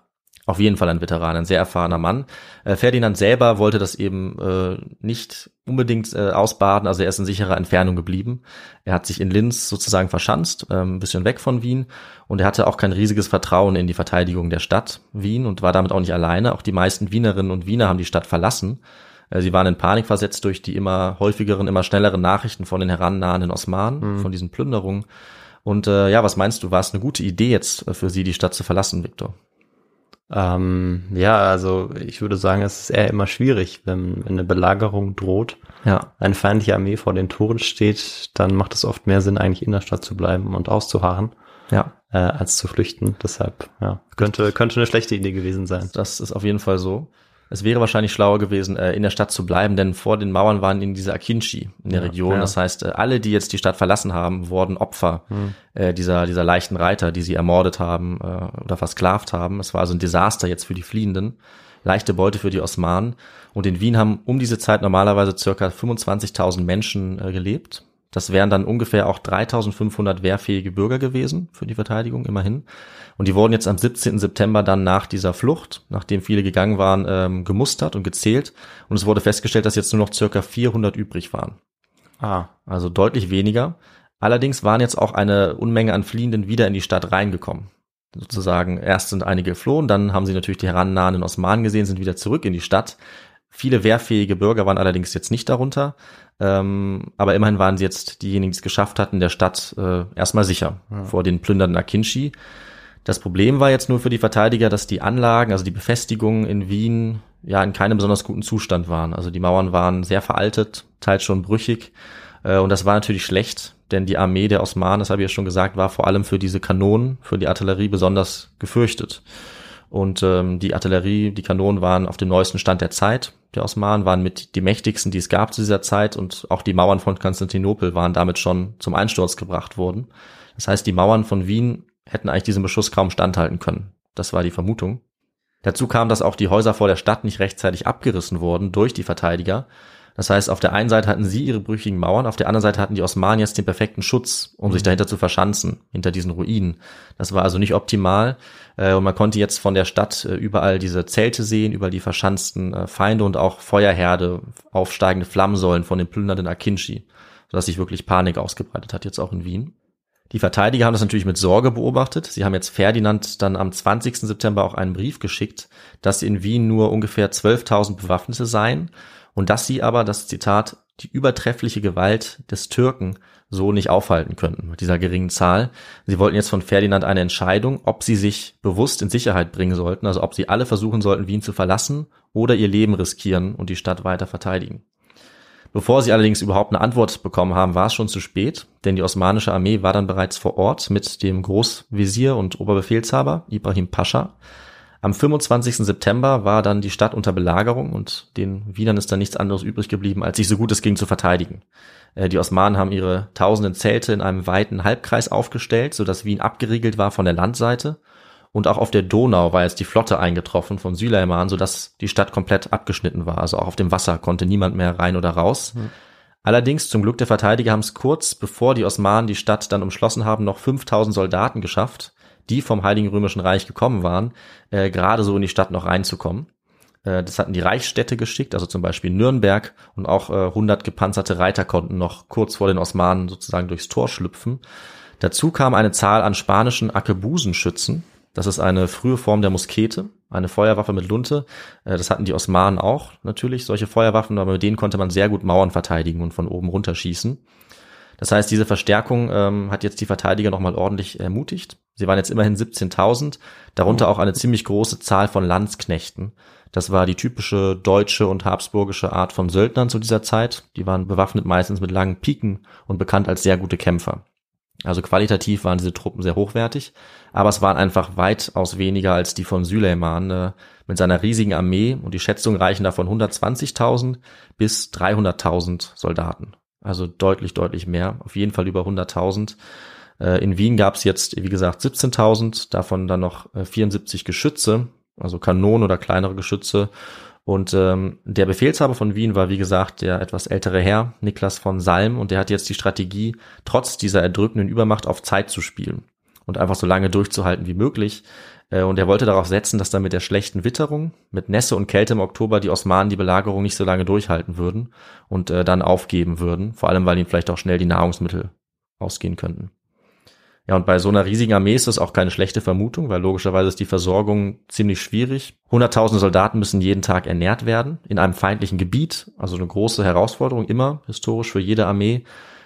Speaker 5: Auf jeden Fall ein Veteran, ein sehr erfahrener Mann. Äh, Ferdinand selber wollte das eben äh, nicht unbedingt äh, ausbaden, also er ist in sicherer Entfernung geblieben. Er hat sich in Linz sozusagen verschanzt, ähm, ein bisschen weg von Wien und er hatte auch kein riesiges Vertrauen in die Verteidigung der Stadt Wien und war damit auch nicht alleine. Auch die meisten Wienerinnen und Wiener haben die Stadt verlassen. Äh, Sie waren in Panik versetzt durch die immer häufigeren, immer schnelleren Nachrichten von den herannahenden Osmanen, von diesen Plünderungen. Und äh, ja, was meinst du, war es eine gute Idee jetzt äh, für Sie, die Stadt zu verlassen, Viktor?
Speaker 4: Ähm, ja, also ich würde sagen, es ist eher immer schwierig, wenn, wenn eine Belagerung droht,
Speaker 5: Ja,
Speaker 4: eine feindliche Armee vor den Toren steht, dann macht es oft mehr Sinn, eigentlich in der Stadt zu bleiben und auszuharren,
Speaker 5: ja.
Speaker 4: äh, als zu flüchten. Deshalb, ja, könnte, könnte eine schlechte Idee gewesen sein.
Speaker 5: Das ist auf jeden Fall so. Es wäre wahrscheinlich schlauer gewesen, äh, in der Stadt zu bleiben, denn vor den Mauern waren in diese Akinci in der
Speaker 4: Ja,
Speaker 5: Region.
Speaker 4: ja.
Speaker 5: Das heißt, äh, alle, die jetzt die Stadt verlassen haben, wurden Opfer
Speaker 4: Hm.
Speaker 5: äh, dieser, dieser leichten Reiter, die sie ermordet haben oder versklavt haben. Es war also ein Desaster jetzt für die Fliehenden. Leichte Beute für die Osmanen. Und in Wien haben um diese Zeit normalerweise circa 25.000 Menschen gelebt. Das wären dann ungefähr auch 3.500 wehrfähige Bürger gewesen für die Verteidigung, immerhin. Und die wurden jetzt am 17. September dann nach dieser Flucht, nachdem viele gegangen waren, ähm, gemustert und gezählt. Und es wurde festgestellt, dass jetzt nur noch circa 400 übrig waren.
Speaker 4: Ah,
Speaker 5: Also deutlich weniger. Allerdings waren jetzt auch eine Unmenge an Fliehenden wieder in die Stadt reingekommen. Sozusagen, erst sind einige geflohen, dann haben sie natürlich die herannahenden Osmanen gesehen, sind wieder zurück in die Stadt. Viele wehrfähige Bürger waren allerdings jetzt nicht darunter. Ähm, aber immerhin waren sie jetzt diejenigen, die es geschafft hatten, der Stadt äh, erstmal sicher vor den plündernden Akinci. Das Problem war jetzt nur für die Verteidiger, dass die Anlagen, also die Befestigungen in Wien, ja in keinem besonders guten Zustand waren. Also die Mauern waren sehr veraltet, teils schon brüchig. Äh, und das war natürlich schlecht, denn die Armee der Osmanen, das habe ich ja schon gesagt, war vor allem für diese Kanonen, für die Artillerie besonders gefürchtet. Und ähm, die Artillerie, die Kanonen waren auf dem neuesten Stand der Zeit. Der Osmanen waren mit die mächtigsten, die es gab zu dieser Zeit. Und auch die Mauern von Konstantinopel waren damit schon zum Einsturz gebracht worden. Das heißt, die Mauern von Wien hätten eigentlich diesem Beschuss kaum standhalten können. Das war die Vermutung. Dazu kam, dass auch die Häuser vor der Stadt nicht rechtzeitig abgerissen wurden durch die Verteidiger. Das heißt, auf der einen Seite hatten sie ihre brüchigen Mauern, auf der anderen Seite hatten die Osmanen jetzt den perfekten Schutz, um sich dahinter zu verschanzen, hinter diesen Ruinen. Das war also nicht optimal. Äh, Und man konnte jetzt von der Stadt äh, überall diese Zelte sehen, überall die verschanzten äh, Feinde und auch Feuerherde, aufsteigende Flammensäulen von den plündernden Akinci, sodass sich wirklich Panik ausgebreitet hat, jetzt auch in Wien. Die Verteidiger haben das natürlich mit Sorge beobachtet. Sie haben jetzt Ferdinand dann am 20. September auch einen Brief geschickt, dass in Wien nur ungefähr 12.000 Bewaffnete seien und dass sie aber, das Zitat, die übertreffliche Gewalt des Türken so nicht aufhalten könnten mit dieser geringen Zahl. Sie wollten jetzt von Ferdinand eine Entscheidung, ob sie sich bewusst in Sicherheit bringen sollten, also ob sie alle versuchen sollten, Wien zu verlassen oder ihr Leben riskieren und die Stadt weiter verteidigen. Bevor sie allerdings überhaupt eine Antwort bekommen haben, war es schon zu spät, denn die osmanische Armee war dann bereits vor Ort mit dem Großvisier und Oberbefehlshaber Ibrahim Pascha. Am 25. September war dann die Stadt unter Belagerung und den Wienern ist dann nichts anderes übrig geblieben, als sich so gut es ging zu verteidigen. Äh, Die Osmanen haben ihre tausenden Zelte in einem weiten Halbkreis aufgestellt, sodass Wien abgeriegelt war von der Landseite. Und auch auf der Donau war jetzt die Flotte eingetroffen von Süleyman, sodass die Stadt komplett abgeschnitten war. Also auch auf dem Wasser konnte niemand mehr rein oder raus. Allerdings, zum Glück der Verteidiger, haben es kurz bevor die Osmanen die Stadt dann umschlossen haben, noch 5000 Soldaten geschafft, die vom Heiligen Römischen Reich gekommen waren, äh, gerade so in die Stadt noch reinzukommen. Äh, das hatten die Reichsstädte geschickt, also zum Beispiel Nürnberg und auch äh, 100 gepanzerte Reiter konnten noch kurz vor den Osmanen sozusagen durchs Tor schlüpfen. Dazu kam eine Zahl an spanischen Arkebusenschützen. Das ist eine frühe Form der Muskete, eine Feuerwaffe mit Lunte. Äh, Das hatten die Osmanen auch natürlich, solche Feuerwaffen, aber mit denen konnte man sehr gut Mauern verteidigen und von oben runterschießen. Das heißt, diese Verstärkung ähm, hat jetzt die Verteidiger nochmal ordentlich ermutigt. Sie waren jetzt immerhin 17.000, darunter auch eine ziemlich große Zahl von Landsknechten. Das war die typische deutsche und habsburgische Art von Söldnern zu dieser Zeit. Die waren bewaffnet meistens mit langen Piken und bekannt als sehr gute Kämpfer. Also qualitativ waren diese Truppen sehr hochwertig, aber es waren einfach weitaus weniger als die von Süleyman äh, mit seiner riesigen Armee und die Schätzungen reichen davon 120.000 bis 300.000 Soldaten. Also deutlich, deutlich mehr, auf jeden Fall über 100.000. Äh, in Wien gab es jetzt, wie gesagt, 17.000, davon dann noch 74 äh, Geschütze, also Kanonen oder kleinere Geschütze und ähm, der Befehlshaber von Wien war, wie gesagt, der etwas ältere Herr, Niklas von Salm, und der hat jetzt die Strategie, trotz dieser erdrückenden Übermacht auf Zeit zu spielen und einfach so lange durchzuhalten wie möglich. Äh, und er wollte darauf setzen, dass dann mit der schlechten Witterung, mit Nässe und Kälte im Oktober die Osmanen die Belagerung nicht so lange durchhalten würden und äh, dann aufgeben würden, vor allem weil ihnen vielleicht auch schnell die Nahrungsmittel ausgehen könnten. Ja, und bei so einer riesigen Armee ist das auch keine schlechte Vermutung, weil logischerweise ist die Versorgung ziemlich schwierig. 100.000 Soldaten müssen jeden Tag ernährt werden in einem feindlichen Gebiet, also eine große Herausforderung immer historisch für jede Armee.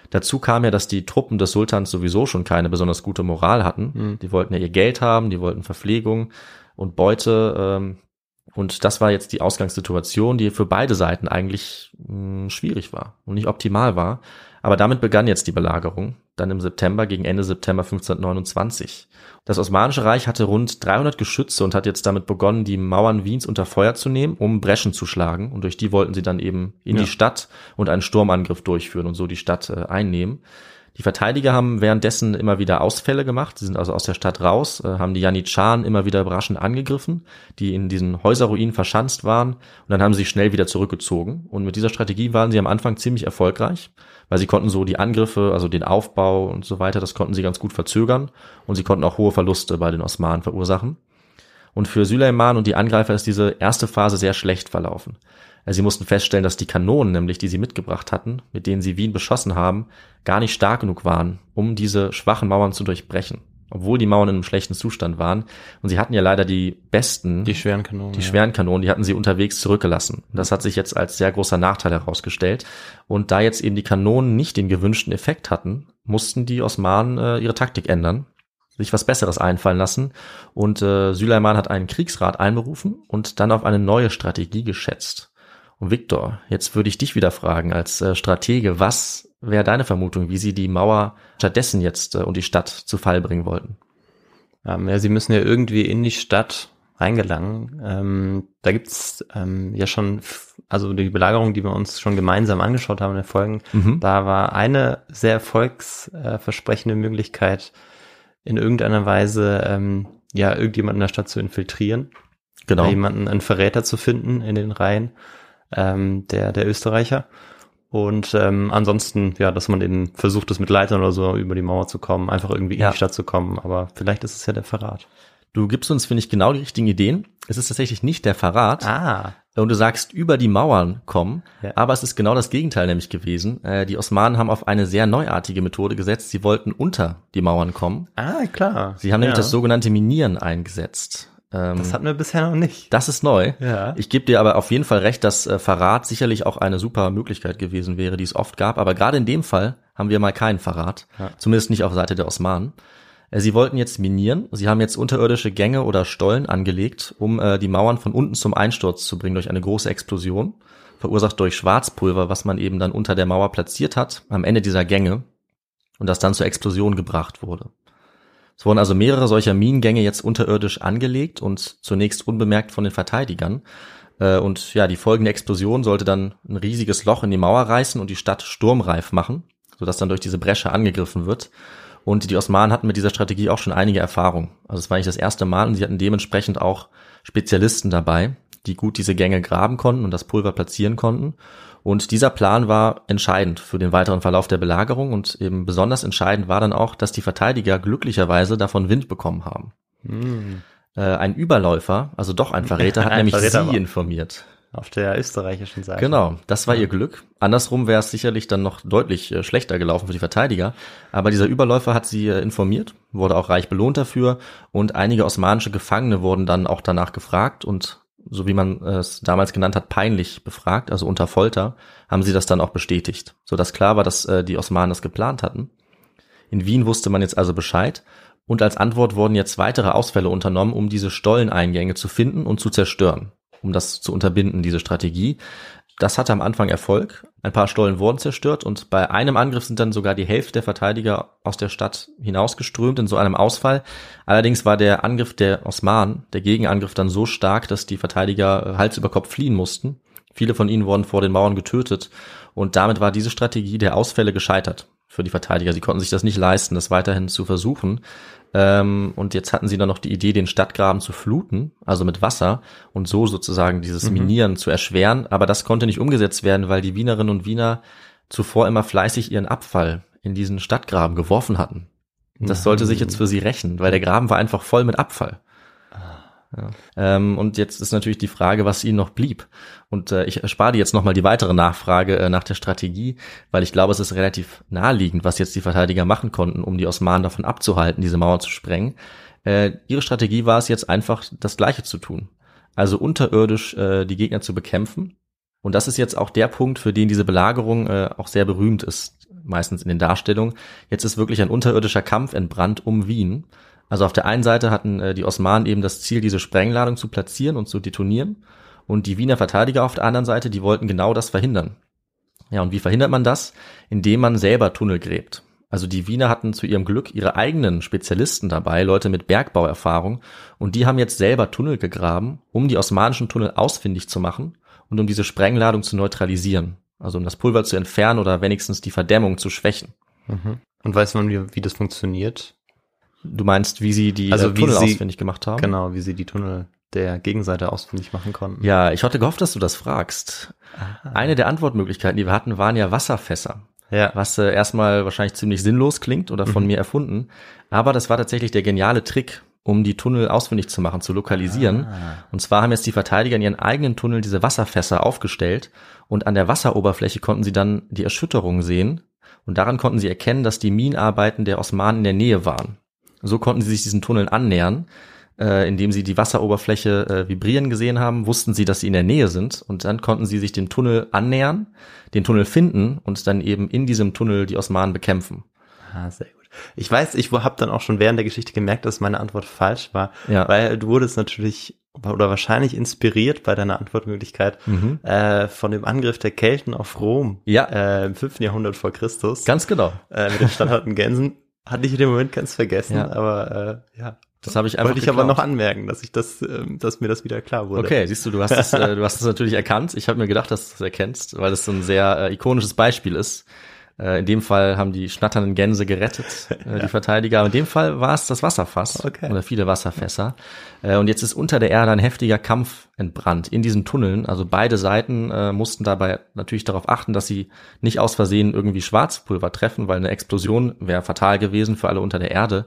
Speaker 5: Dazu kam ja, dass die Truppen des Sultans sowieso schon keine besonders gute Moral hatten. Mhm. Die wollten ja ihr Geld haben, die wollten Verpflegung und Beute. Ähm, und das war jetzt die Ausgangssituation, die für beide Seiten eigentlich mh, hm, schwierig war und nicht optimal war. Aber damit begann jetzt die Belagerung, dann im September gegen Ende September 1529. Das Osmanische Reich hatte rund 300 Geschütze und hat jetzt damit begonnen, die Mauern Wiens unter Feuer zu nehmen, um Breschen zu schlagen. Und durch die wollten sie dann eben in ja. die Stadt und einen Sturmangriff durchführen und so die Stadt äh, einnehmen. Die Verteidiger haben währenddessen immer wieder Ausfälle gemacht. Sie sind also aus der Stadt raus, äh, haben die Janitscharen immer wieder überraschend angegriffen, die in diesen Häuserruinen verschanzt waren. Und dann haben sie sich schnell wieder zurückgezogen. Und mit dieser Strategie waren sie am Anfang ziemlich erfolgreich, weil sie konnten so die Angriffe, also den Aufbau und so weiter, das konnten sie ganz gut verzögern. Und sie konnten auch hohe Verluste bei den Osmanen verursachen. Und für Süleyman und die Angreifer ist diese erste Phase sehr schlecht verlaufen. Sie mussten feststellen, dass die Kanonen, nämlich die sie mitgebracht hatten, mit denen sie Wien beschossen haben, gar nicht stark genug waren, um diese schwachen Mauern zu durchbrechen. Obwohl die Mauern in einem schlechten Zustand waren. Und sie hatten ja leider die besten,
Speaker 4: die schweren Kanonen,
Speaker 5: die ja. schweren Kanonen, die hatten sie unterwegs zurückgelassen. Das hat sich jetzt als sehr großer Nachteil herausgestellt. Und da jetzt eben die Kanonen nicht den gewünschten Effekt hatten, mussten die Osmanen äh, ihre Taktik ändern sich was Besseres einfallen lassen. Und äh, Süleyman hat einen Kriegsrat einberufen und dann auf eine neue Strategie geschätzt. Und Viktor, jetzt würde ich dich wieder fragen als äh, Stratege, was wäre deine Vermutung, wie sie die Mauer stattdessen jetzt äh, und die Stadt zu Fall bringen wollten?
Speaker 4: Ähm, ja, sie müssen ja irgendwie in die Stadt reingelangen. Ähm, da gibt's ähm, ja schon, also die Belagerung, die wir uns schon gemeinsam angeschaut haben in den Folgen, mhm. da war eine sehr erfolgsversprechende Möglichkeit, in irgendeiner Weise ähm, ja irgendjemanden in der Stadt zu infiltrieren. Genau. Jemanden, einen Verräter zu finden in den Reihen ähm, der, der Österreicher. Und ähm, ansonsten, ja, dass man eben versucht, das mit Leitern oder so über die Mauer zu kommen, einfach irgendwie ja. in die Stadt zu kommen. Aber vielleicht ist es ja der Verrat.
Speaker 5: Du gibst uns, finde ich, genau die richtigen Ideen. Es ist tatsächlich nicht der Verrat.
Speaker 4: Ah.
Speaker 5: Und du sagst, über die Mauern kommen. Ja. Aber es ist genau das Gegenteil nämlich gewesen. Äh, die Osmanen haben auf eine sehr neuartige Methode gesetzt. Sie wollten unter die Mauern kommen.
Speaker 4: Ah, klar.
Speaker 5: Sie haben ja. nämlich das sogenannte Minieren eingesetzt.
Speaker 4: Ähm, das hatten wir bisher noch nicht.
Speaker 5: Das ist neu.
Speaker 4: Ja.
Speaker 5: Ich gebe dir aber auf jeden Fall recht, dass äh, Verrat sicherlich auch eine super Möglichkeit gewesen wäre, die es oft gab. Aber gerade in dem Fall haben wir mal keinen Verrat. Ja. Zumindest nicht auf Seite der Osmanen. Äh, sie wollten jetzt minieren. Sie haben jetzt unterirdische Gänge oder Stollen angelegt, um äh, die Mauern von unten zum Einsturz zu bringen durch eine große Explosion, verursacht durch Schwarzpulver, was man eben dann unter der Mauer platziert hat, am Ende dieser Gänge und das dann zur Explosion gebracht wurde. Es wurden also mehrere solcher Minengänge jetzt unterirdisch angelegt und zunächst unbemerkt von den Verteidigern. Äh, und ja, die folgende Explosion sollte dann ein riesiges Loch in die Mauer reißen und die Stadt sturmreif machen, sodass dann durch diese Bresche angegriffen wird. Und die Osmanen hatten mit dieser Strategie auch schon einige Erfahrung. Also es war nicht das erste Mal und sie hatten dementsprechend auch Spezialisten dabei, die gut diese Gänge graben konnten und das Pulver platzieren konnten. Und dieser Plan war entscheidend für den weiteren Verlauf der Belagerung und eben besonders entscheidend war dann auch, dass die Verteidiger glücklicherweise davon Wind bekommen haben. Hm. Äh, ein Überläufer, also doch ein Verräter, hat ein nämlich Verräter sie informiert.
Speaker 4: Auf der österreichischen Seite.
Speaker 5: Genau, das war ihr Glück. Andersrum wäre es sicherlich dann noch deutlich äh, schlechter gelaufen für die Verteidiger. Aber dieser Überläufer hat sie äh, informiert, wurde auch reich belohnt dafür und einige osmanische Gefangene wurden dann auch danach gefragt und so wie man es damals genannt hat, peinlich befragt, also unter Folter, haben sie das dann auch bestätigt, sodass klar war, dass äh, die Osmanen das geplant hatten. In Wien wusste man jetzt also Bescheid und als Antwort wurden jetzt weitere Ausfälle unternommen, um diese Stolleneingänge zu finden und zu zerstören, um das zu unterbinden, diese Strategie. Das hatte am Anfang Erfolg. Ein paar Stollen wurden zerstört und bei einem Angriff sind dann sogar die Hälfte der Verteidiger aus der Stadt hinausgeströmt in so einem Ausfall. Allerdings war der Angriff der Osmanen, der Gegenangriff dann so stark, dass die Verteidiger Hals über Kopf fliehen mussten. Viele von ihnen wurden vor den Mauern getötet und damit war diese Strategie der Ausfälle gescheitert für die Verteidiger. Sie konnten sich das nicht leisten, das weiterhin zu versuchen. Ähm, und jetzt hatten sie dann noch die Idee, den Stadtgraben zu fluten, also mit Wasser und so sozusagen dieses mhm. Minieren zu erschweren. Aber das konnte nicht umgesetzt werden, weil die Wienerinnen und Wiener zuvor immer fleißig ihren Abfall in diesen Stadtgraben geworfen hatten. Das sollte sich jetzt für sie rächen, weil der Graben war einfach voll mit Abfall. Ähm, und jetzt ist natürlich die Frage, was ihnen noch blieb. Und äh, ich erspare dir jetzt nochmal die weitere Nachfrage äh, nach der Strategie, weil ich glaube, es ist relativ naheliegend, was jetzt die Verteidiger machen konnten, um die Osmanen davon abzuhalten, diese Mauer zu sprengen. Äh, ihre Strategie war es jetzt einfach, das Gleiche zu tun. Also unterirdisch äh, die Gegner zu bekämpfen. Und das ist jetzt auch der Punkt, für den diese Belagerung äh, auch sehr berühmt ist, meistens in den Darstellungen. Jetzt ist wirklich ein unterirdischer Kampf entbrannt um Wien. Also auf der einen Seite hatten äh, die Osmanen eben das Ziel, diese Sprengladung zu platzieren und zu detonieren. Und die Wiener Verteidiger auf der anderen Seite, die wollten genau das verhindern. Ja, und wie verhindert man das? Indem man selber Tunnel gräbt. Also die Wiener hatten zu ihrem Glück ihre eigenen Spezialisten dabei, Leute mit Bergbauerfahrung, und die haben jetzt selber Tunnel gegraben, um die osmanischen Tunnel ausfindig zu machen und um diese Sprengladung zu neutralisieren. Also um das Pulver zu entfernen oder wenigstens die Verdämmung zu schwächen.
Speaker 4: Mhm. Und weiß man, wie, wie das funktioniert?
Speaker 5: Du meinst, wie sie die
Speaker 4: also
Speaker 5: äh, Tunnel
Speaker 4: sie,
Speaker 5: ausfindig gemacht haben?
Speaker 4: Genau, wie sie die Tunnel der Gegenseite ausfindig machen konnten.
Speaker 5: Ja, ich hatte gehofft, dass du das fragst. Aha. Eine der Antwortmöglichkeiten, die wir hatten, waren ja Wasserfässer. Ja. Was äh, erstmal wahrscheinlich ziemlich sinnlos klingt oder von mhm. mir erfunden. Aber das war tatsächlich der geniale Trick, um die Tunnel ausfindig zu machen, zu lokalisieren. Ah. Und zwar haben jetzt die Verteidiger in ihren eigenen Tunnel diese Wasserfässer aufgestellt und an der Wasseroberfläche konnten sie dann die Erschütterung sehen und daran konnten sie erkennen, dass die Minenarbeiten der Osmanen in der Nähe waren. So konnten sie sich diesen Tunneln annähern. Äh, indem sie die Wasseroberfläche äh, vibrieren gesehen haben, wussten sie, dass sie in der Nähe sind und dann konnten sie sich dem Tunnel annähern, den Tunnel finden und dann eben in diesem Tunnel die Osmanen bekämpfen.
Speaker 4: Ah, sehr gut. Ich weiß, ich habe dann auch schon während der Geschichte gemerkt, dass meine Antwort falsch war, ja. weil du wurdest natürlich oder wahrscheinlich inspiriert bei deiner Antwortmöglichkeit mhm. äh, von dem Angriff der Kelten auf Rom
Speaker 5: ja.
Speaker 4: äh, im 5. Jahrhundert vor Christus.
Speaker 5: Ganz genau.
Speaker 4: Äh, mit den standharten Gänsen. Hatte ich in dem Moment ganz vergessen, ja. aber äh, ja.
Speaker 5: Das habe ich einfach.
Speaker 4: Wollte ich geklaut. aber noch anmerken, dass ich das, ähm, dass mir das wieder klar wurde.
Speaker 5: Okay, siehst du, du hast es, äh, du hast es natürlich erkannt. Ich habe mir gedacht, dass du es erkennst, weil es so ein sehr äh, ikonisches Beispiel ist. Äh, in dem Fall haben die schnatternden Gänse gerettet, äh, die Verteidiger. Aber in dem Fall war es das Wasserfass okay. oder viele Wasserfässer. Äh, und jetzt ist unter der Erde ein heftiger Kampf entbrannt in diesen Tunneln. Also beide Seiten äh, mussten dabei natürlich darauf achten, dass sie nicht aus Versehen irgendwie Schwarzpulver treffen, weil eine Explosion wäre fatal gewesen für alle unter der Erde.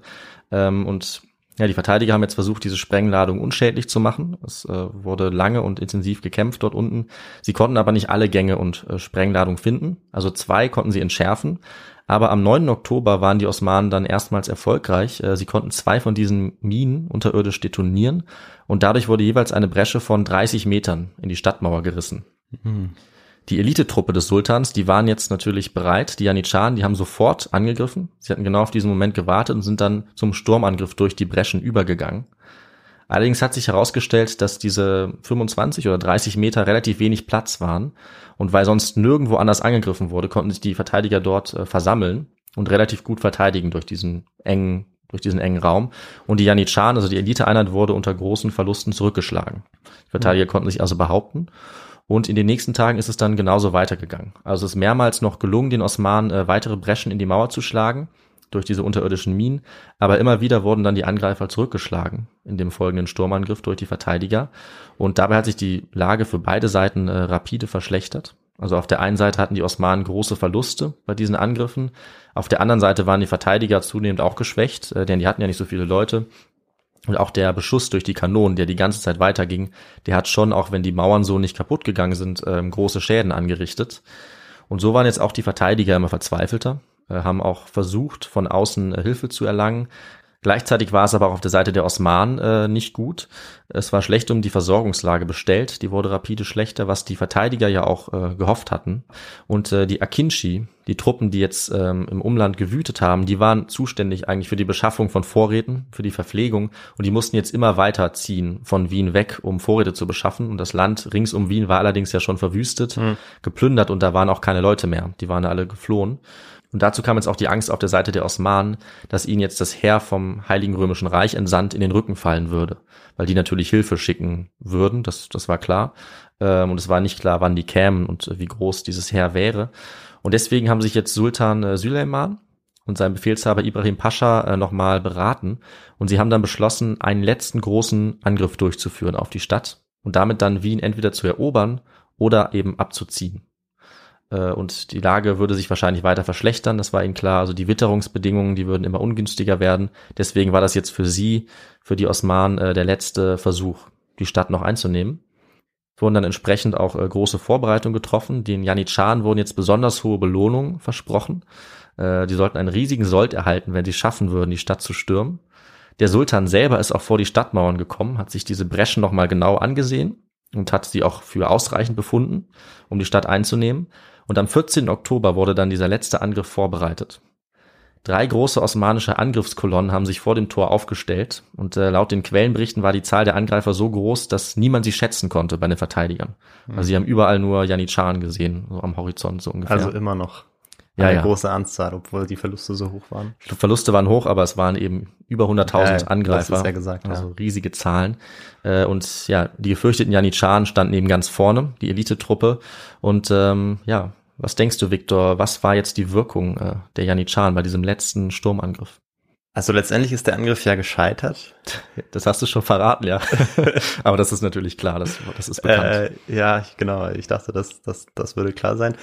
Speaker 5: Ähm, und ja, die Verteidiger haben jetzt versucht, diese Sprengladung unschädlich zu machen. Es äh, wurde lange und intensiv gekämpft dort unten. Sie konnten aber nicht alle Gänge und äh, Sprengladung finden. Also zwei konnten sie entschärfen. Aber am 9. Oktober waren die Osmanen dann erstmals erfolgreich. Äh, sie konnten zwei von diesen Minen unterirdisch detonieren und dadurch wurde jeweils eine Bresche von 30 Metern in die Stadtmauer gerissen. Mhm. Die Elitetruppe des Sultans, die waren jetzt natürlich bereit. Die Janitscharen, die haben sofort angegriffen. Sie hatten genau auf diesen Moment gewartet und sind dann zum Sturmangriff durch die Breschen übergegangen. Allerdings hat sich herausgestellt, dass diese 25 oder 30 Meter relativ wenig Platz waren. Und weil sonst nirgendwo anders angegriffen wurde, konnten sich die Verteidiger dort äh, versammeln und relativ gut verteidigen durch diesen engen, durch diesen engen Raum. Und die Janitscharen, also die Eliteeinheit, wurde unter großen Verlusten zurückgeschlagen. Die Verteidiger mhm. konnten sich also behaupten. Und in den nächsten Tagen ist es dann genauso weitergegangen. Also es ist mehrmals noch gelungen, den Osmanen äh, weitere Breschen in die Mauer zu schlagen durch diese unterirdischen Minen, aber immer wieder wurden dann die Angreifer zurückgeschlagen in dem folgenden Sturmangriff durch die Verteidiger und dabei hat sich die Lage für beide Seiten äh, rapide verschlechtert. Also auf der einen Seite hatten die Osmanen große Verluste bei diesen Angriffen, auf der anderen Seite waren die Verteidiger zunehmend auch geschwächt, äh, denn die hatten ja nicht so viele Leute und auch der Beschuss durch die Kanonen, der die ganze Zeit weiterging, der hat schon, auch wenn die Mauern so nicht kaputt gegangen sind, ähm, große Schäden angerichtet. Und so waren jetzt auch die Verteidiger immer verzweifelter, äh, haben auch versucht, von außen äh, Hilfe zu erlangen. Gleichzeitig war es aber auch auf der Seite der Osmanen äh, nicht gut. Es war schlecht um die Versorgungslage bestellt. Die wurde rapide schlechter, was die Verteidiger ja auch äh, gehofft hatten. Und äh, die Akinci, die Truppen, die jetzt ähm, im Umland gewütet haben, die waren zuständig eigentlich für die Beschaffung von Vorräten, für die Verpflegung. Und die mussten jetzt immer weiter ziehen von Wien weg, um Vorräte zu beschaffen. Und das Land rings um Wien war allerdings ja schon verwüstet, mhm. geplündert und da waren auch keine Leute mehr. Die waren alle geflohen. Und dazu kam jetzt auch die Angst auf der Seite der Osmanen, dass ihnen jetzt das Heer vom Heiligen Römischen Reich entsandt in den Rücken fallen würde, weil die natürlich Hilfe schicken würden, das, das war klar. Ähm, und es war nicht klar, wann die kämen und wie groß dieses Heer wäre. Und deswegen haben sich jetzt Sultan äh, Süleyman und sein Befehlshaber Ibrahim Pascha äh, nochmal beraten und sie haben dann beschlossen, einen letzten großen Angriff durchzuführen auf die Stadt und damit dann Wien entweder zu erobern oder eben abzuziehen. Äh, und die Lage würde sich wahrscheinlich weiter verschlechtern, das war ihnen klar. Also die Witterungsbedingungen, die würden immer ungünstiger werden. Deswegen war das jetzt für sie, für die Osmanen, äh, der letzte Versuch, die Stadt noch einzunehmen. Wurden dann entsprechend auch äh, große Vorbereitungen getroffen. Den Janitscharen wurden jetzt besonders hohe Belohnungen versprochen. die sollten einen riesigen Sold erhalten, wenn sie schaffen würden, die Stadt zu stürmen. Der Sultan selber ist auch vor die Stadtmauern gekommen, hat sich diese Breschen nochmal genau angesehen und hat sie auch für ausreichend befunden, um die Stadt einzunehmen. Und am 14. Oktober wurde dann dieser letzte Angriff vorbereitet. Drei große osmanische Angriffskolonnen haben sich vor dem Tor aufgestellt und äh, laut den Quellenberichten war die Zahl der Angreifer so groß, dass niemand sie schätzen konnte bei den Verteidigern. Also sie haben überall nur Janitscharen gesehen, so am Horizont so ungefähr.
Speaker 4: Also immer noch eine ja, große Anzahl, obwohl die Verluste so hoch waren.
Speaker 5: Verluste waren hoch, aber es waren eben über 100.000 ja, Angreifer.
Speaker 4: Ja gesagt,
Speaker 5: also riesige Zahlen. Äh, und ja, die gefürchteten Janitscharen standen eben ganz vorne, die Elitetruppe. Und ähm, ja, was denkst du, Viktor, was war jetzt die Wirkung äh, der Janitscharen bei diesem letzten Sturmangriff?
Speaker 4: Also letztendlich ist der Angriff ja gescheitert.
Speaker 5: Das hast du schon verraten, ja. Aber das ist natürlich klar, das, das ist bekannt.
Speaker 4: Äh, ja, genau. Ich dachte, das, das, das würde klar sein.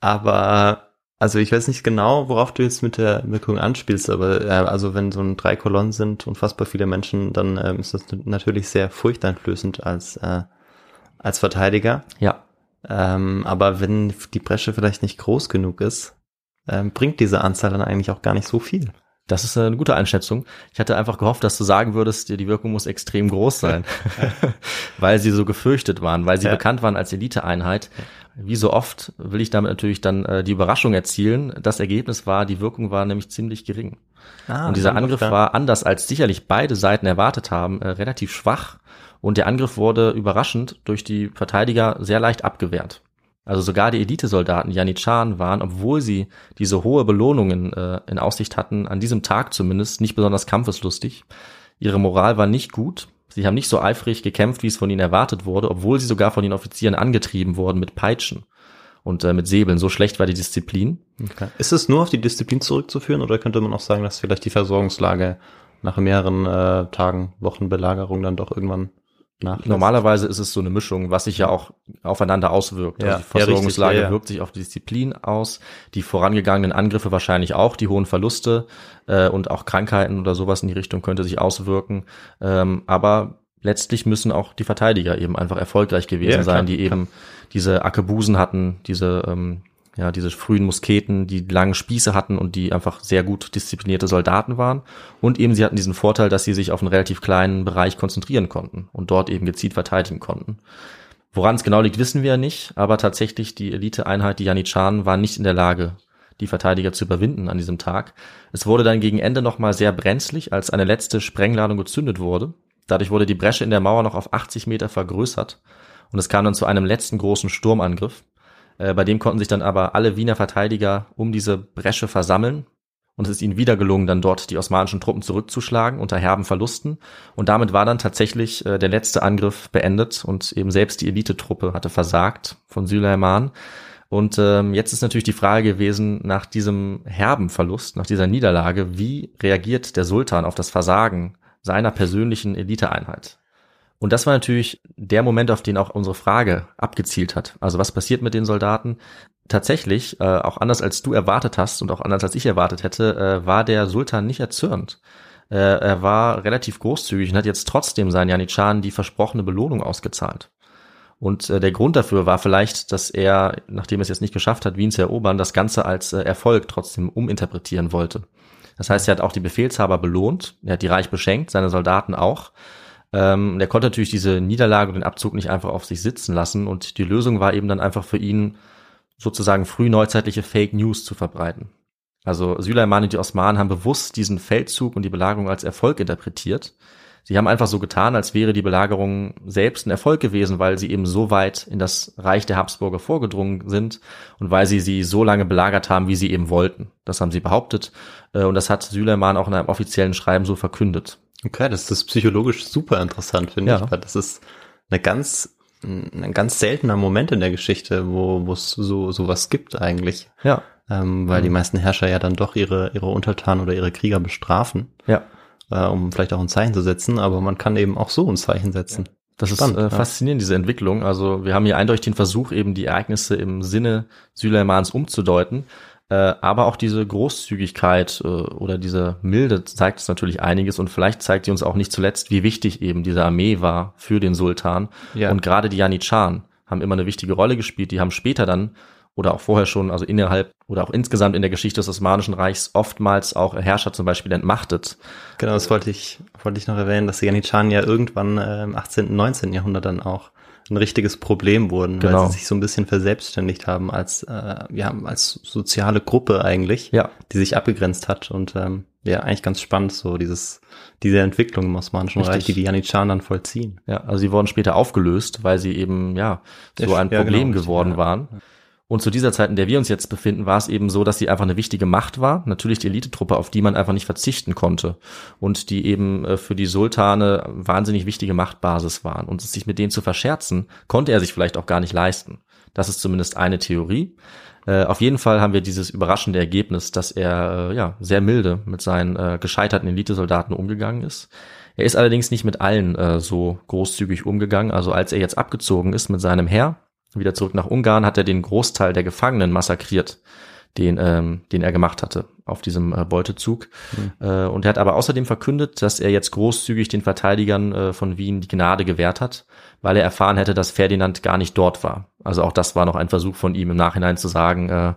Speaker 4: Aber also ich weiß nicht genau, worauf du jetzt mit der Wirkung anspielst, aber äh, also wenn so ein drei Kolonnen sind, unfassbar viele Menschen, dann ähm, ist das natürlich sehr furchteinflößend als äh, als Verteidiger.
Speaker 5: Ja.
Speaker 4: Ähm, aber wenn die Bresche vielleicht nicht groß genug ist, ähm, bringt diese Anzahl dann eigentlich auch gar nicht so viel.
Speaker 5: Das ist eine gute Einschätzung. Ich hatte einfach gehofft, dass du sagen würdest, die Wirkung muss extrem groß sein, weil sie so gefürchtet waren, weil sie ja. bekannt waren als Eliteeinheit. Wie so oft will ich damit natürlich dann äh, die Überraschung erzielen. Das Ergebnis war, die Wirkung war nämlich ziemlich gering. Ah, und dieser Angriff war anders als sicherlich beide Seiten erwartet haben, äh, relativ schwach und der Angriff wurde überraschend durch die Verteidiger sehr leicht abgewehrt. Also sogar die Elitesoldaten Janitscharen waren, obwohl sie diese hohe Belohnungen äh, in Aussicht hatten, an diesem Tag zumindest nicht besonders kampfeslustig. Ihre Moral war nicht gut. Sie haben nicht so eifrig gekämpft, wie es von ihnen erwartet wurde, obwohl sie sogar von den Offizieren angetrieben wurden mit Peitschen und äh, mit Säbeln. So schlecht war die Disziplin.
Speaker 4: Okay. Ist es nur auf die Disziplin zurückzuführen oder könnte man auch sagen, dass vielleicht die Versorgungslage nach mehreren äh, Tagen, Wochen Belagerung dann doch irgendwann
Speaker 5: nachlässt. Normalerweise ist es so eine Mischung, was sich ja auch aufeinander auswirkt.
Speaker 4: Ja,
Speaker 5: also die Versorgungslage
Speaker 4: ja, ja.
Speaker 5: wirkt sich auf die Disziplin aus, die vorangegangenen Angriffe wahrscheinlich auch, die hohen Verluste äh, und auch Krankheiten oder sowas in die Richtung könnte sich auswirken. Ähm, aber letztlich müssen auch die Verteidiger eben einfach erfolgreich gewesen sein, die eben diese Ackebusen hatten, diese ähm, ja, diese frühen Musketen, die langen Spieße hatten und die einfach sehr gut disziplinierte Soldaten waren. Und eben sie hatten diesen Vorteil, dass sie sich auf einen relativ kleinen Bereich konzentrieren konnten und dort eben gezielt verteidigen konnten. Woran es genau liegt, wissen wir ja nicht, aber tatsächlich die Eliteeinheit, die Janitscharen, war nicht in der Lage, die Verteidiger zu überwinden an diesem Tag. Es wurde dann gegen Ende nochmal sehr brenzlig, als eine letzte Sprengladung gezündet wurde. Dadurch wurde die Bresche in der Mauer noch auf 80 Meter vergrößert und es kam dann zu einem letzten großen Sturmangriff. Äh, bei dem konnten sich dann aber alle Wiener Verteidiger um diese Bresche versammeln. Und es ist ihnen wieder gelungen, dann dort die osmanischen Truppen zurückzuschlagen unter herben Verlusten. Und damit war dann tatsächlich äh, der letzte Angriff beendet und eben selbst die Elitetruppe hatte versagt von Süleyman. Und ähm, jetzt ist natürlich die Frage gewesen, nach diesem herben Verlust, nach dieser Niederlage, wie reagiert der Sultan auf das Versagen seiner persönlichen Eliteeinheit? Und das war natürlich der Moment, auf den auch unsere Frage abgezielt hat. Also was passiert mit den Soldaten? Tatsächlich, äh, auch anders als du erwartet hast und auch anders als ich erwartet hätte, äh, war der Sultan nicht erzürnt. Äh, er war relativ großzügig und hat jetzt trotzdem seinen Janitscharen die versprochene Belohnung ausgezahlt. Und äh, der Grund dafür war vielleicht, dass er, nachdem er es jetzt nicht geschafft hat, Wien zu erobern, das Ganze als äh, Erfolg trotzdem uminterpretieren wollte. Das heißt, er hat auch die Befehlshaber belohnt, er hat die reich beschenkt, seine Soldaten auch. Ähm, der konnte natürlich diese Niederlage und den Abzug nicht einfach auf sich sitzen lassen und die Lösung war eben dann einfach für ihn sozusagen frühneuzeitliche Fake News zu verbreiten. Also Süleyman und die Osmanen haben bewusst diesen Feldzug und die Belagerung als Erfolg interpretiert. Sie haben einfach so getan, als wäre die Belagerung selbst ein Erfolg gewesen, weil sie eben so weit in das Reich der Habsburger vorgedrungen sind und weil sie sie so lange belagert haben, wie sie eben wollten. Das haben sie behauptet äh, und das hat Süleyman auch in einem offiziellen Schreiben so verkündet.
Speaker 4: Okay, das ist psychologisch super interessant, finde
Speaker 5: Ja.
Speaker 4: ich, weil das ist eine ganz, ein ganz seltener Moment in der Geschichte, wo wo es so sowas gibt eigentlich,
Speaker 5: Ja,
Speaker 4: ähm, weil
Speaker 5: Mhm.
Speaker 4: die meisten Herrscher ja dann doch ihre ihre Untertanen oder ihre Krieger bestrafen,
Speaker 5: ja.
Speaker 4: äh, um vielleicht auch ein Zeichen zu setzen, aber man kann eben auch so ein Zeichen setzen.
Speaker 5: Das
Speaker 4: Spannend,
Speaker 5: ist äh,
Speaker 4: ja.
Speaker 5: faszinierend, diese Entwicklung. Also wir haben hier eindeutig den Versuch, eben die Ereignisse im Sinne Süleimans umzudeuten. Äh, aber auch diese Großzügigkeit äh, oder diese Milde zeigt uns natürlich einiges und vielleicht zeigt sie uns auch nicht zuletzt, wie wichtig eben diese Armee war für den Sultan.
Speaker 4: Ja.
Speaker 5: Und gerade die Janitscharen haben immer eine wichtige Rolle gespielt. Die haben später dann oder auch vorher schon, also innerhalb oder auch insgesamt in der Geschichte des Osmanischen Reichs oftmals auch Herrscher zum Beispiel entmachtet.
Speaker 4: Genau, das wollte ich wollte ich noch erwähnen, dass die Janitscharen ja irgendwann äh, im 18., 19. Jahrhundert dann auch ein richtiges Problem wurden,
Speaker 5: Genau.
Speaker 4: weil sie sich so ein bisschen verselbstständigt haben als äh, ja als soziale Gruppe eigentlich,
Speaker 5: Ja.
Speaker 4: die sich abgegrenzt hat und ähm, ja eigentlich ganz spannend so dieses diese Entwicklung im Osmanischen
Speaker 5: Richtig.
Speaker 4: Reich, die die Janitscharen dann vollziehen.
Speaker 5: Ja, also sie wurden später aufgelöst, weil sie eben, ja, so ein
Speaker 4: ja,
Speaker 5: Problem
Speaker 4: genau,
Speaker 5: geworden
Speaker 4: ja.
Speaker 5: waren. Und zu dieser Zeit, in der wir uns jetzt befinden, war es eben so, dass sie einfach eine wichtige Macht war. Natürlich die Elitetruppe, auf die man einfach nicht verzichten konnte. Und die eben äh, für die Sultane wahnsinnig wichtige Machtbasis waren. Und sich mit denen zu verscherzen, konnte er sich vielleicht auch gar nicht leisten. Das ist zumindest eine Theorie. Äh, auf jeden Fall haben wir dieses überraschende Ergebnis, dass er äh, ja sehr milde mit seinen gescheiterten Elitesoldaten umgegangen ist. Er ist allerdings nicht mit allen so großzügig umgegangen. Also als er jetzt abgezogen ist mit seinem Heer, wieder zurück nach Ungarn, hat er den Großteil der Gefangenen massakriert, den, ähm, den er gemacht hatte auf diesem äh, Beutezug. Äh, und er hat aber außerdem verkündet, dass er jetzt großzügig den Verteidigern äh, von Wien die Gnade gewährt hat, weil er erfahren hätte, dass Ferdinand gar nicht dort war. Also auch das war noch ein Versuch von ihm im Nachhinein zu sagen, äh,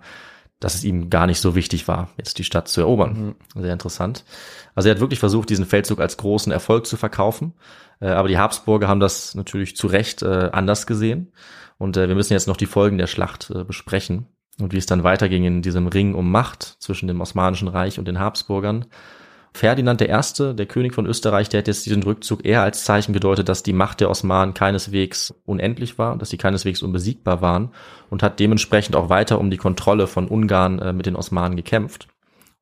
Speaker 5: dass es ihm gar nicht so wichtig war, jetzt die Stadt zu erobern. Sehr interessant. Also er hat wirklich versucht, diesen Feldzug als großen Erfolg zu verkaufen. Äh, aber die Habsburger haben das natürlich zu Recht äh, anders gesehen. Und äh, wir müssen jetzt noch die Folgen der Schlacht besprechen und wie es dann weiterging in diesem Ring um Macht zwischen dem Osmanischen Reich und den Habsburgern. Ferdinand I., der König von Österreich, der hat jetzt diesen Rückzug eher als Zeichen gedeutet, dass die Macht der Osmanen keineswegs unendlich war, dass sie keineswegs unbesiegbar waren und hat dementsprechend auch weiter um die Kontrolle von Ungarn äh, mit den Osmanen gekämpft.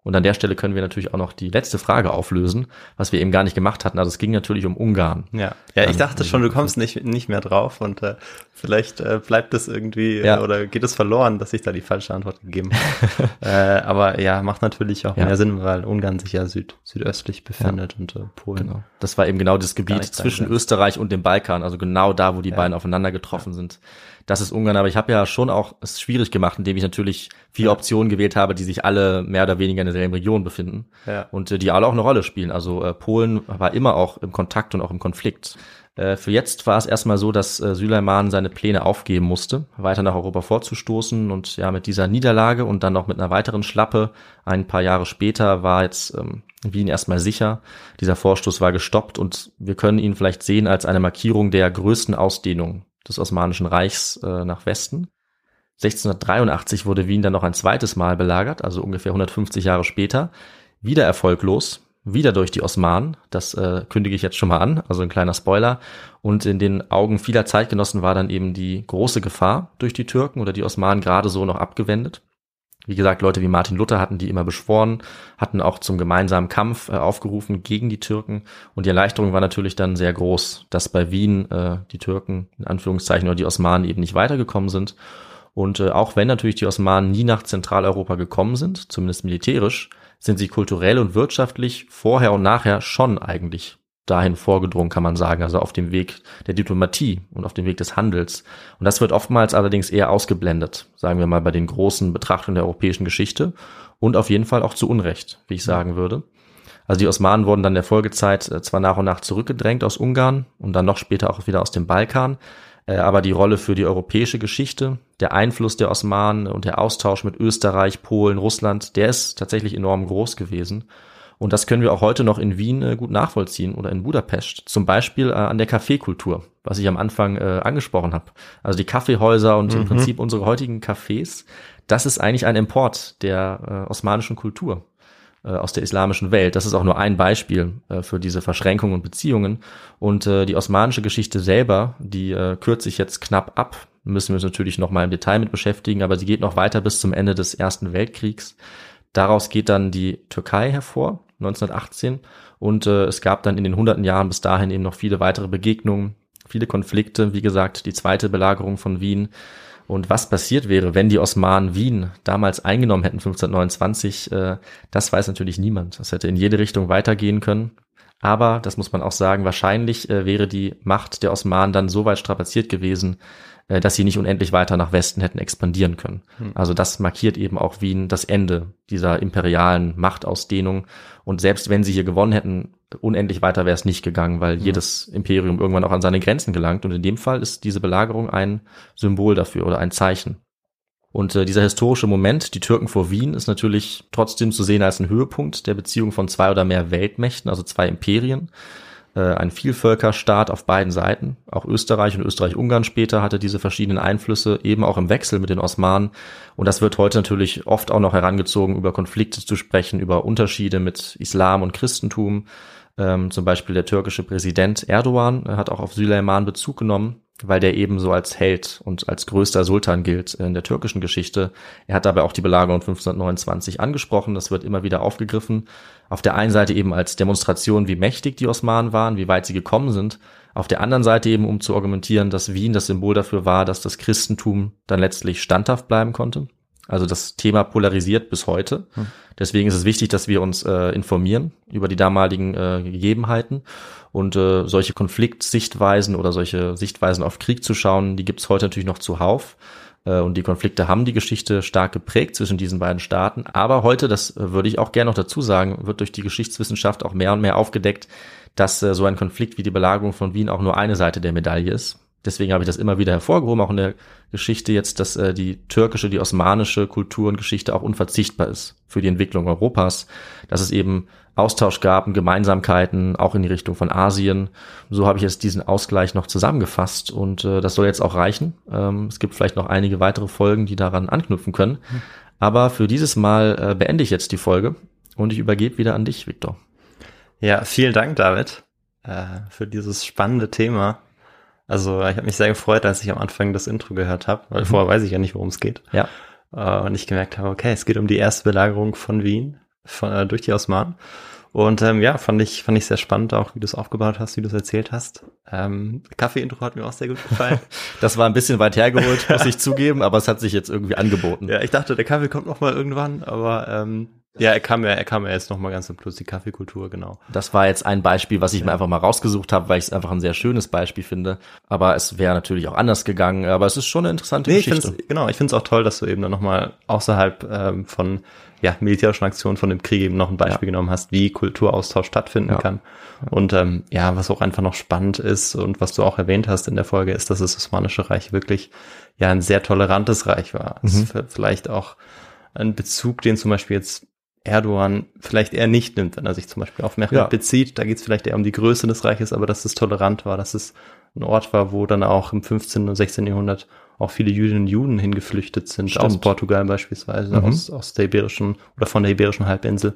Speaker 5: Und an der Stelle können wir natürlich auch noch die letzte Frage auflösen, was wir eben gar nicht gemacht hatten. Also es ging natürlich um Ungarn.
Speaker 4: Ja, ja, ich
Speaker 5: Ähm,
Speaker 4: dachte schon, du kommst nicht nicht mehr drauf und äh, vielleicht äh, bleibt es irgendwie
Speaker 5: Ja.
Speaker 4: äh, oder geht es verloren, dass ich da die falsche Antwort gegeben habe. äh, aber ja, macht natürlich auch
Speaker 5: Ja.
Speaker 4: mehr Sinn, weil Ungarn sich ja süd südöstlich befindet und äh, Polen.
Speaker 5: Genau. Das war eben genau das Gebiet zwischen. Österreich und dem Balkan, also genau da, wo die
Speaker 4: Ja.
Speaker 5: beiden aufeinander getroffen sind. Das ist Ungarn, aber ich habe ja schon auch es schwierig gemacht, indem ich natürlich viele
Speaker 4: Ja.
Speaker 5: Optionen gewählt habe, die sich alle mehr oder weniger in derselben Region befinden
Speaker 4: Ja.
Speaker 5: und äh, die alle auch eine Rolle spielen. Also äh, Polen war immer auch im Kontakt und auch im Konflikt. Äh, für jetzt war es erstmal so, dass äh, Süleyman seine Pläne aufgeben musste, weiter nach Europa vorzustoßen und ja mit dieser Niederlage und dann noch mit einer weiteren Schlappe ein paar Jahre später war jetzt ähm, Wien erstmal sicher. Dieser Vorstoß war gestoppt und wir können ihn vielleicht sehen als eine Markierung der größten Ausdehnung des Osmanischen Reichs äh, nach Westen. 1683 wurde Wien dann noch ein zweites Mal belagert, also ungefähr 150 Jahre später. Wieder erfolglos, wieder durch die Osmanen. Das äh, kündige ich jetzt schon mal an, also ein kleiner Spoiler. Und in den Augen vieler Zeitgenossen war dann eben die große Gefahr durch die Türken oder die Osmanen gerade so noch abgewendet. Wie gesagt, Leute wie Martin Luther hatten die immer beschworen, hatten auch zum gemeinsamen Kampf äh, aufgerufen gegen die Türken. Und die Erleichterung war natürlich dann sehr groß, dass bei Wien äh, die Türken, in Anführungszeichen, oder die Osmanen eben nicht weitergekommen sind. Und äh, auch wenn natürlich die Osmanen nie nach Zentraleuropa gekommen sind, zumindest militärisch, sind sie kulturell und wirtschaftlich vorher und nachher schon eigentlich dahin vorgedrungen, kann man sagen, also auf dem Weg der Diplomatie und auf dem Weg des Handels. Und das wird oftmals allerdings eher ausgeblendet, sagen wir mal bei den großen Betrachtungen der europäischen Geschichte und auf jeden Fall auch zu Unrecht, wie ich sagen würde. Also die Osmanen wurden dann in der Folgezeit äh, zwar nach und nach zurückgedrängt aus Ungarn und dann noch später auch wieder aus dem Balkan, Äh, aber die Rolle für die europäische Geschichte, der Einfluss der Osmanen und der Austausch mit Österreich, Polen, Russland, der ist tatsächlich enorm groß gewesen. Und das können wir auch heute noch in Wien äh, gut nachvollziehen oder in Budapest. Zum Beispiel äh, an der Kaffeekultur, was ich am Anfang äh, angesprochen habe. Also die Kaffeehäuser und mhm. im Prinzip unsere heutigen Cafés, das ist eigentlich ein Import der äh, osmanischen Kultur äh, aus der islamischen Welt. Das ist auch nur ein Beispiel äh, für diese Verschränkungen und Beziehungen. Und äh, die osmanische Geschichte selber, die äh, kürze ich jetzt knapp ab, müssen wir uns natürlich noch mal im Detail mit beschäftigen, aber sie geht noch weiter bis zum Ende des Ersten Weltkriegs. Daraus geht dann die Türkei hervor, 1918. Und äh, es gab dann in den hunderten Jahren bis dahin eben noch viele weitere Begegnungen, viele Konflikte. Wie gesagt, die zweite Belagerung von Wien. Und was passiert wäre, wenn die Osmanen Wien damals eingenommen hätten, 1529, äh, das weiß natürlich niemand. Das hätte in jede Richtung weitergehen können. Aber, das muss man auch sagen, wahrscheinlich äh, wäre die Macht der Osmanen dann so weit strapaziert gewesen, äh, dass sie nicht unendlich weiter nach Westen hätten expandieren können. Hm. Also das markiert eben auch Wien das Ende dieser imperialen Machtausdehnung. Und selbst wenn sie hier gewonnen hätten, unendlich weiter wäre es nicht gegangen, weil hm. jedes Imperium irgendwann auch an seine Grenzen gelangt. Und in dem Fall ist diese Belagerung ein Symbol dafür oder ein Zeichen. Und äh, dieser historische Moment, die Türken vor Wien, ist natürlich trotzdem zu sehen als ein Höhepunkt der Beziehung von zwei oder mehr Weltmächten, also zwei Imperien. Äh, ein Vielvölkerstaat auf beiden Seiten. Auch Österreich und Österreich-Ungarn später hatte diese verschiedenen Einflüsse, eben auch im Wechsel mit den Osmanen. Und das wird heute natürlich oft auch noch herangezogen, über Konflikte zu sprechen, über Unterschiede mit Islam und Christentum. Ähm, zum Beispiel der türkische Präsident Erdogan hat auch auf Süleyman Bezug genommen weil der eben so als Held und als größter Sultan gilt in der türkischen Geschichte. Er hat dabei auch die Belagerung 1529 angesprochen, das wird immer wieder aufgegriffen. Auf der einen Seite eben als Demonstration, wie mächtig die Osmanen waren, wie weit sie gekommen sind. Auf der anderen Seite eben, um zu argumentieren, dass Wien das Symbol dafür war, dass das Christentum dann letztlich standhaft bleiben konnte. Also das Thema polarisiert bis heute. Hm. Deswegen ist es wichtig, dass wir uns äh, informieren über die damaligen äh, Gegebenheiten und äh, solche Konfliktsichtweisen oder solche Sichtweisen auf Krieg zu schauen, die gibt's heute natürlich noch zuhauf. Äh, und die Konflikte haben die Geschichte stark geprägt zwischen diesen beiden Staaten. Aber heute, das äh, würde ich auch gerne noch dazu sagen, wird durch die Geschichtswissenschaft auch mehr und mehr aufgedeckt, dass äh, so ein Konflikt wie die Belagerung von Wien auch nur eine Seite der Medaille ist. Deswegen habe ich das immer wieder hervorgehoben, auch in der Geschichte jetzt, dass äh, die türkische, die osmanische Kultur und Geschichte auch unverzichtbar ist für die Entwicklung Europas, dass es eben Austausch gab und Gemeinsamkeiten, auch in die Richtung von Asien. So habe ich jetzt diesen Ausgleich noch zusammengefasst und äh, das soll jetzt auch reichen. Ähm, es gibt vielleicht noch einige weitere Folgen, die daran anknüpfen können. Aber für dieses Mal äh, beende ich jetzt die Folge und ich übergebe wieder an dich, Viktor.
Speaker 4: Ja, vielen Dank, David, äh, für dieses spannende Thema also ich habe mich sehr gefreut, als ich am Anfang das Intro gehört habe, weil mhm. vorher weiß ich ja nicht, worum es geht.
Speaker 5: Ja.
Speaker 4: Äh, und ich gemerkt habe, okay, es geht um die erste Belagerung von Wien von, äh, durch die Osmanen. Und ähm, ja, fand ich, fand ich sehr spannend, auch wie du es aufgebaut hast, wie du es erzählt hast. Ähm, Kaffee-Intro hat mir auch sehr gut gefallen.
Speaker 5: das war ein bisschen weit hergeholt, muss ich zugeben, aber es hat sich jetzt irgendwie angeboten.
Speaker 4: Ja, ich dachte, der Kaffee kommt noch mal irgendwann, aber ähm, ja, er kam ja, er kam ja jetzt nochmal ganz zum Plus, die Kaffeekultur, genau.
Speaker 5: Das war jetzt ein Beispiel, was ich ja. mir einfach mal rausgesucht habe, weil ich es einfach ein sehr schönes Beispiel finde. Aber es wäre natürlich auch anders gegangen, aber es ist schon eine interessante nee, Geschichte.
Speaker 4: Ich genau, ich finde es auch toll, dass du eben dann nochmal außerhalb ähm, von ja, militärischen Aktionen von dem Krieg eben noch ein Beispiel ja. genommen hast, wie Kulturaustausch stattfinden ja. kann. Und ähm, ja, was auch einfach noch spannend ist und was du auch erwähnt hast in der Folge, ist, dass das Osmanische Reich wirklich ja ein sehr tolerantes Reich war. Mhm. Vielleicht auch ein Bezug, den zum Beispiel jetzt Erdogan vielleicht eher nicht nimmt, wenn er sich zum Beispiel auf Mehmet ja. bezieht. Da geht es vielleicht eher um die Größe des Reiches, aber dass es tolerant war, dass es ein Ort war, wo dann auch im 15. und 16. Jahrhundert auch viele Jüdinnen und Juden hingeflüchtet sind, Stimmt. aus Portugal beispielsweise, mhm. aus, aus der Iberischen oder von der Iberischen Halbinsel.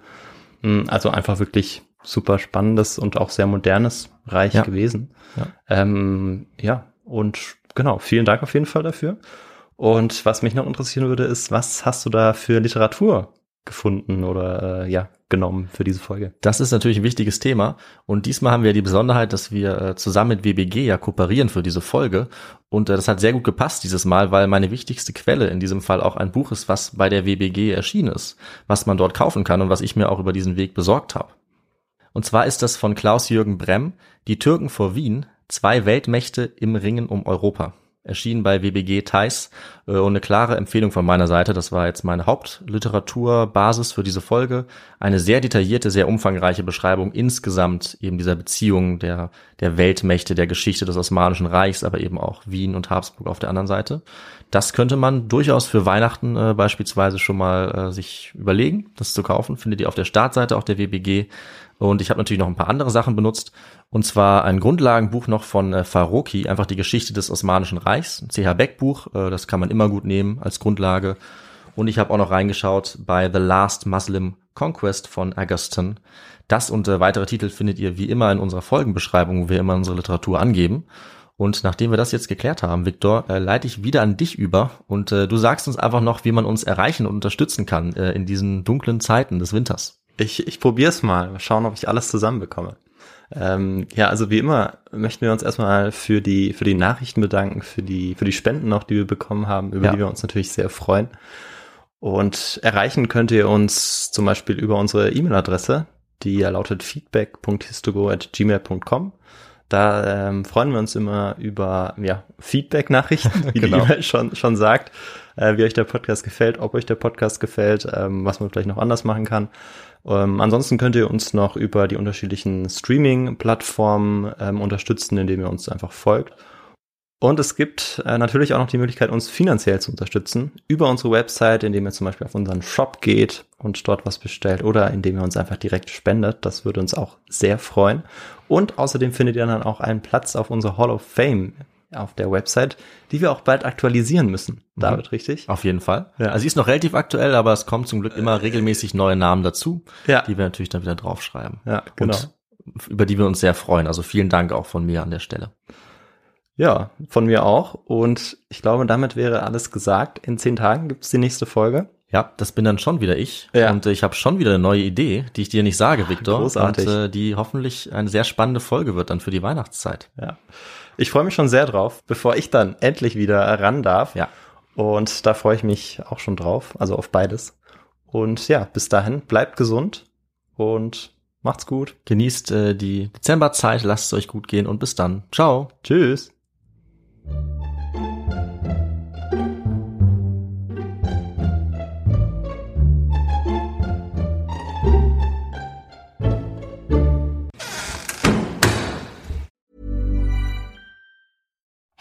Speaker 4: Hm, also einfach wirklich super spannendes und auch sehr modernes Reich ja. gewesen. Ja. Ähm, ja, und genau, vielen Dank auf jeden Fall dafür. Und was mich noch interessieren würde, ist, was hast du da für Literatur gefunden oder äh, ja genommen für diese Folge.
Speaker 5: Das ist natürlich ein wichtiges Thema und diesmal haben wir die Besonderheit, dass wir äh, zusammen mit WBG ja kooperieren für diese Folge und äh, das hat sehr gut gepasst dieses Mal, weil meine wichtigste Quelle in diesem Fall auch ein Buch ist, was bei der WBG erschienen ist, was man dort kaufen kann und was ich mir auch über diesen Weg besorgt habe. Und zwar ist das von Klaus-Jürgen Bremm, Die Türken vor Wien, zwei Weltmächte im Ringen um Europa. Erschienen bei WBG Thais äh, und eine klare Empfehlung von meiner Seite. Das war jetzt meine Hauptliteraturbasis für diese Folge. Eine sehr detaillierte, sehr umfangreiche Beschreibung insgesamt eben dieser Beziehung der, der Weltmächte, der Geschichte des Osmanischen Reichs, aber eben auch Wien und Habsburg auf der anderen Seite. Das könnte man durchaus für Weihnachten äh, beispielsweise schon mal äh, sich überlegen, das zu kaufen. Findet ihr auf der Startseite auch der WBG. Und ich habe natürlich noch ein paar andere Sachen benutzt. Und zwar ein Grundlagenbuch noch von äh, Faroki, einfach die Geschichte des Osmanischen Reichs. Ein CH Beck Buch, äh, das kann man immer gut nehmen als Grundlage. Und ich habe auch noch reingeschaut bei The Last Muslim Conquest von Augustin. Das und äh, weitere Titel findet ihr wie immer in unserer Folgenbeschreibung, wo wir immer unsere Literatur angeben. Und nachdem wir das jetzt geklärt haben, Viktor, äh, leite ich wieder an dich über und äh, du sagst uns einfach noch, wie man uns erreichen und unterstützen kann äh, in diesen dunklen Zeiten des Winters.
Speaker 4: Ich, ich probiere es mal. Mal schauen, ob ich alles zusammenbekomme. Ähm, ja, also wie immer möchten wir uns erstmal für die, für die Nachrichten bedanken, für die, für die Spenden noch, die wir bekommen haben, über
Speaker 5: Ja.
Speaker 4: die wir uns natürlich sehr freuen. Und erreichen könnt ihr uns zum Beispiel über unsere E-Mail-Adresse, die ja lautet feedback.histogo.gmail.com. Da ähm, freuen wir uns immer über ja, Feedback-Nachrichten, wie
Speaker 5: Genau.
Speaker 4: die E-Mail schon, schon sagt, äh, wie euch der Podcast gefällt, ob euch der Podcast gefällt, ähm, was man vielleicht noch anders machen kann. Ähm, ansonsten könnt ihr uns noch über die unterschiedlichen Streaming-Plattformen ähm, unterstützen, indem ihr uns einfach folgt. Und es gibt äh, natürlich auch noch die Möglichkeit, uns finanziell zu unterstützen über unsere Website, indem ihr zum Beispiel auf unseren Shop geht und dort was bestellt oder indem ihr uns einfach direkt spendet. Das würde uns auch sehr freuen. Und außerdem findet ihr dann auch einen Platz auf unserer Hall of Fame auf der Website, die wir auch bald aktualisieren müssen. David, richtig?
Speaker 5: Auf jeden Fall.
Speaker 4: Ja.
Speaker 5: Also sie ist noch relativ aktuell, aber es kommen zum Glück immer regelmäßig neue Namen dazu,
Speaker 4: Ja.
Speaker 5: die wir natürlich dann wieder draufschreiben.
Speaker 4: Ja, genau.
Speaker 5: Und über die wir uns sehr freuen. Also vielen Dank auch von mir an der Stelle.
Speaker 4: Ja, von mir auch. Und ich glaube, damit wäre alles gesagt. In zehn Tagen gibt's die nächste Folge.
Speaker 5: Ja, das bin dann schon wieder ich.
Speaker 4: Ja.
Speaker 5: Und äh, ich habe schon wieder eine neue Idee, die ich dir nicht sage, Victor.
Speaker 4: großartig.
Speaker 5: Und äh, die hoffentlich eine sehr spannende Folge wird dann für die Weihnachtszeit.
Speaker 4: Ja. Ich freue mich schon sehr drauf, bevor ich dann endlich wieder ran darf.
Speaker 5: Ja.
Speaker 4: Und da freue ich mich auch schon drauf, also auf beides. Und ja, bis dahin, bleibt gesund und macht's gut.
Speaker 5: Genießt äh, die Dezemberzeit, lasst es euch gut gehen und bis dann. Ciao.
Speaker 4: Tschüss.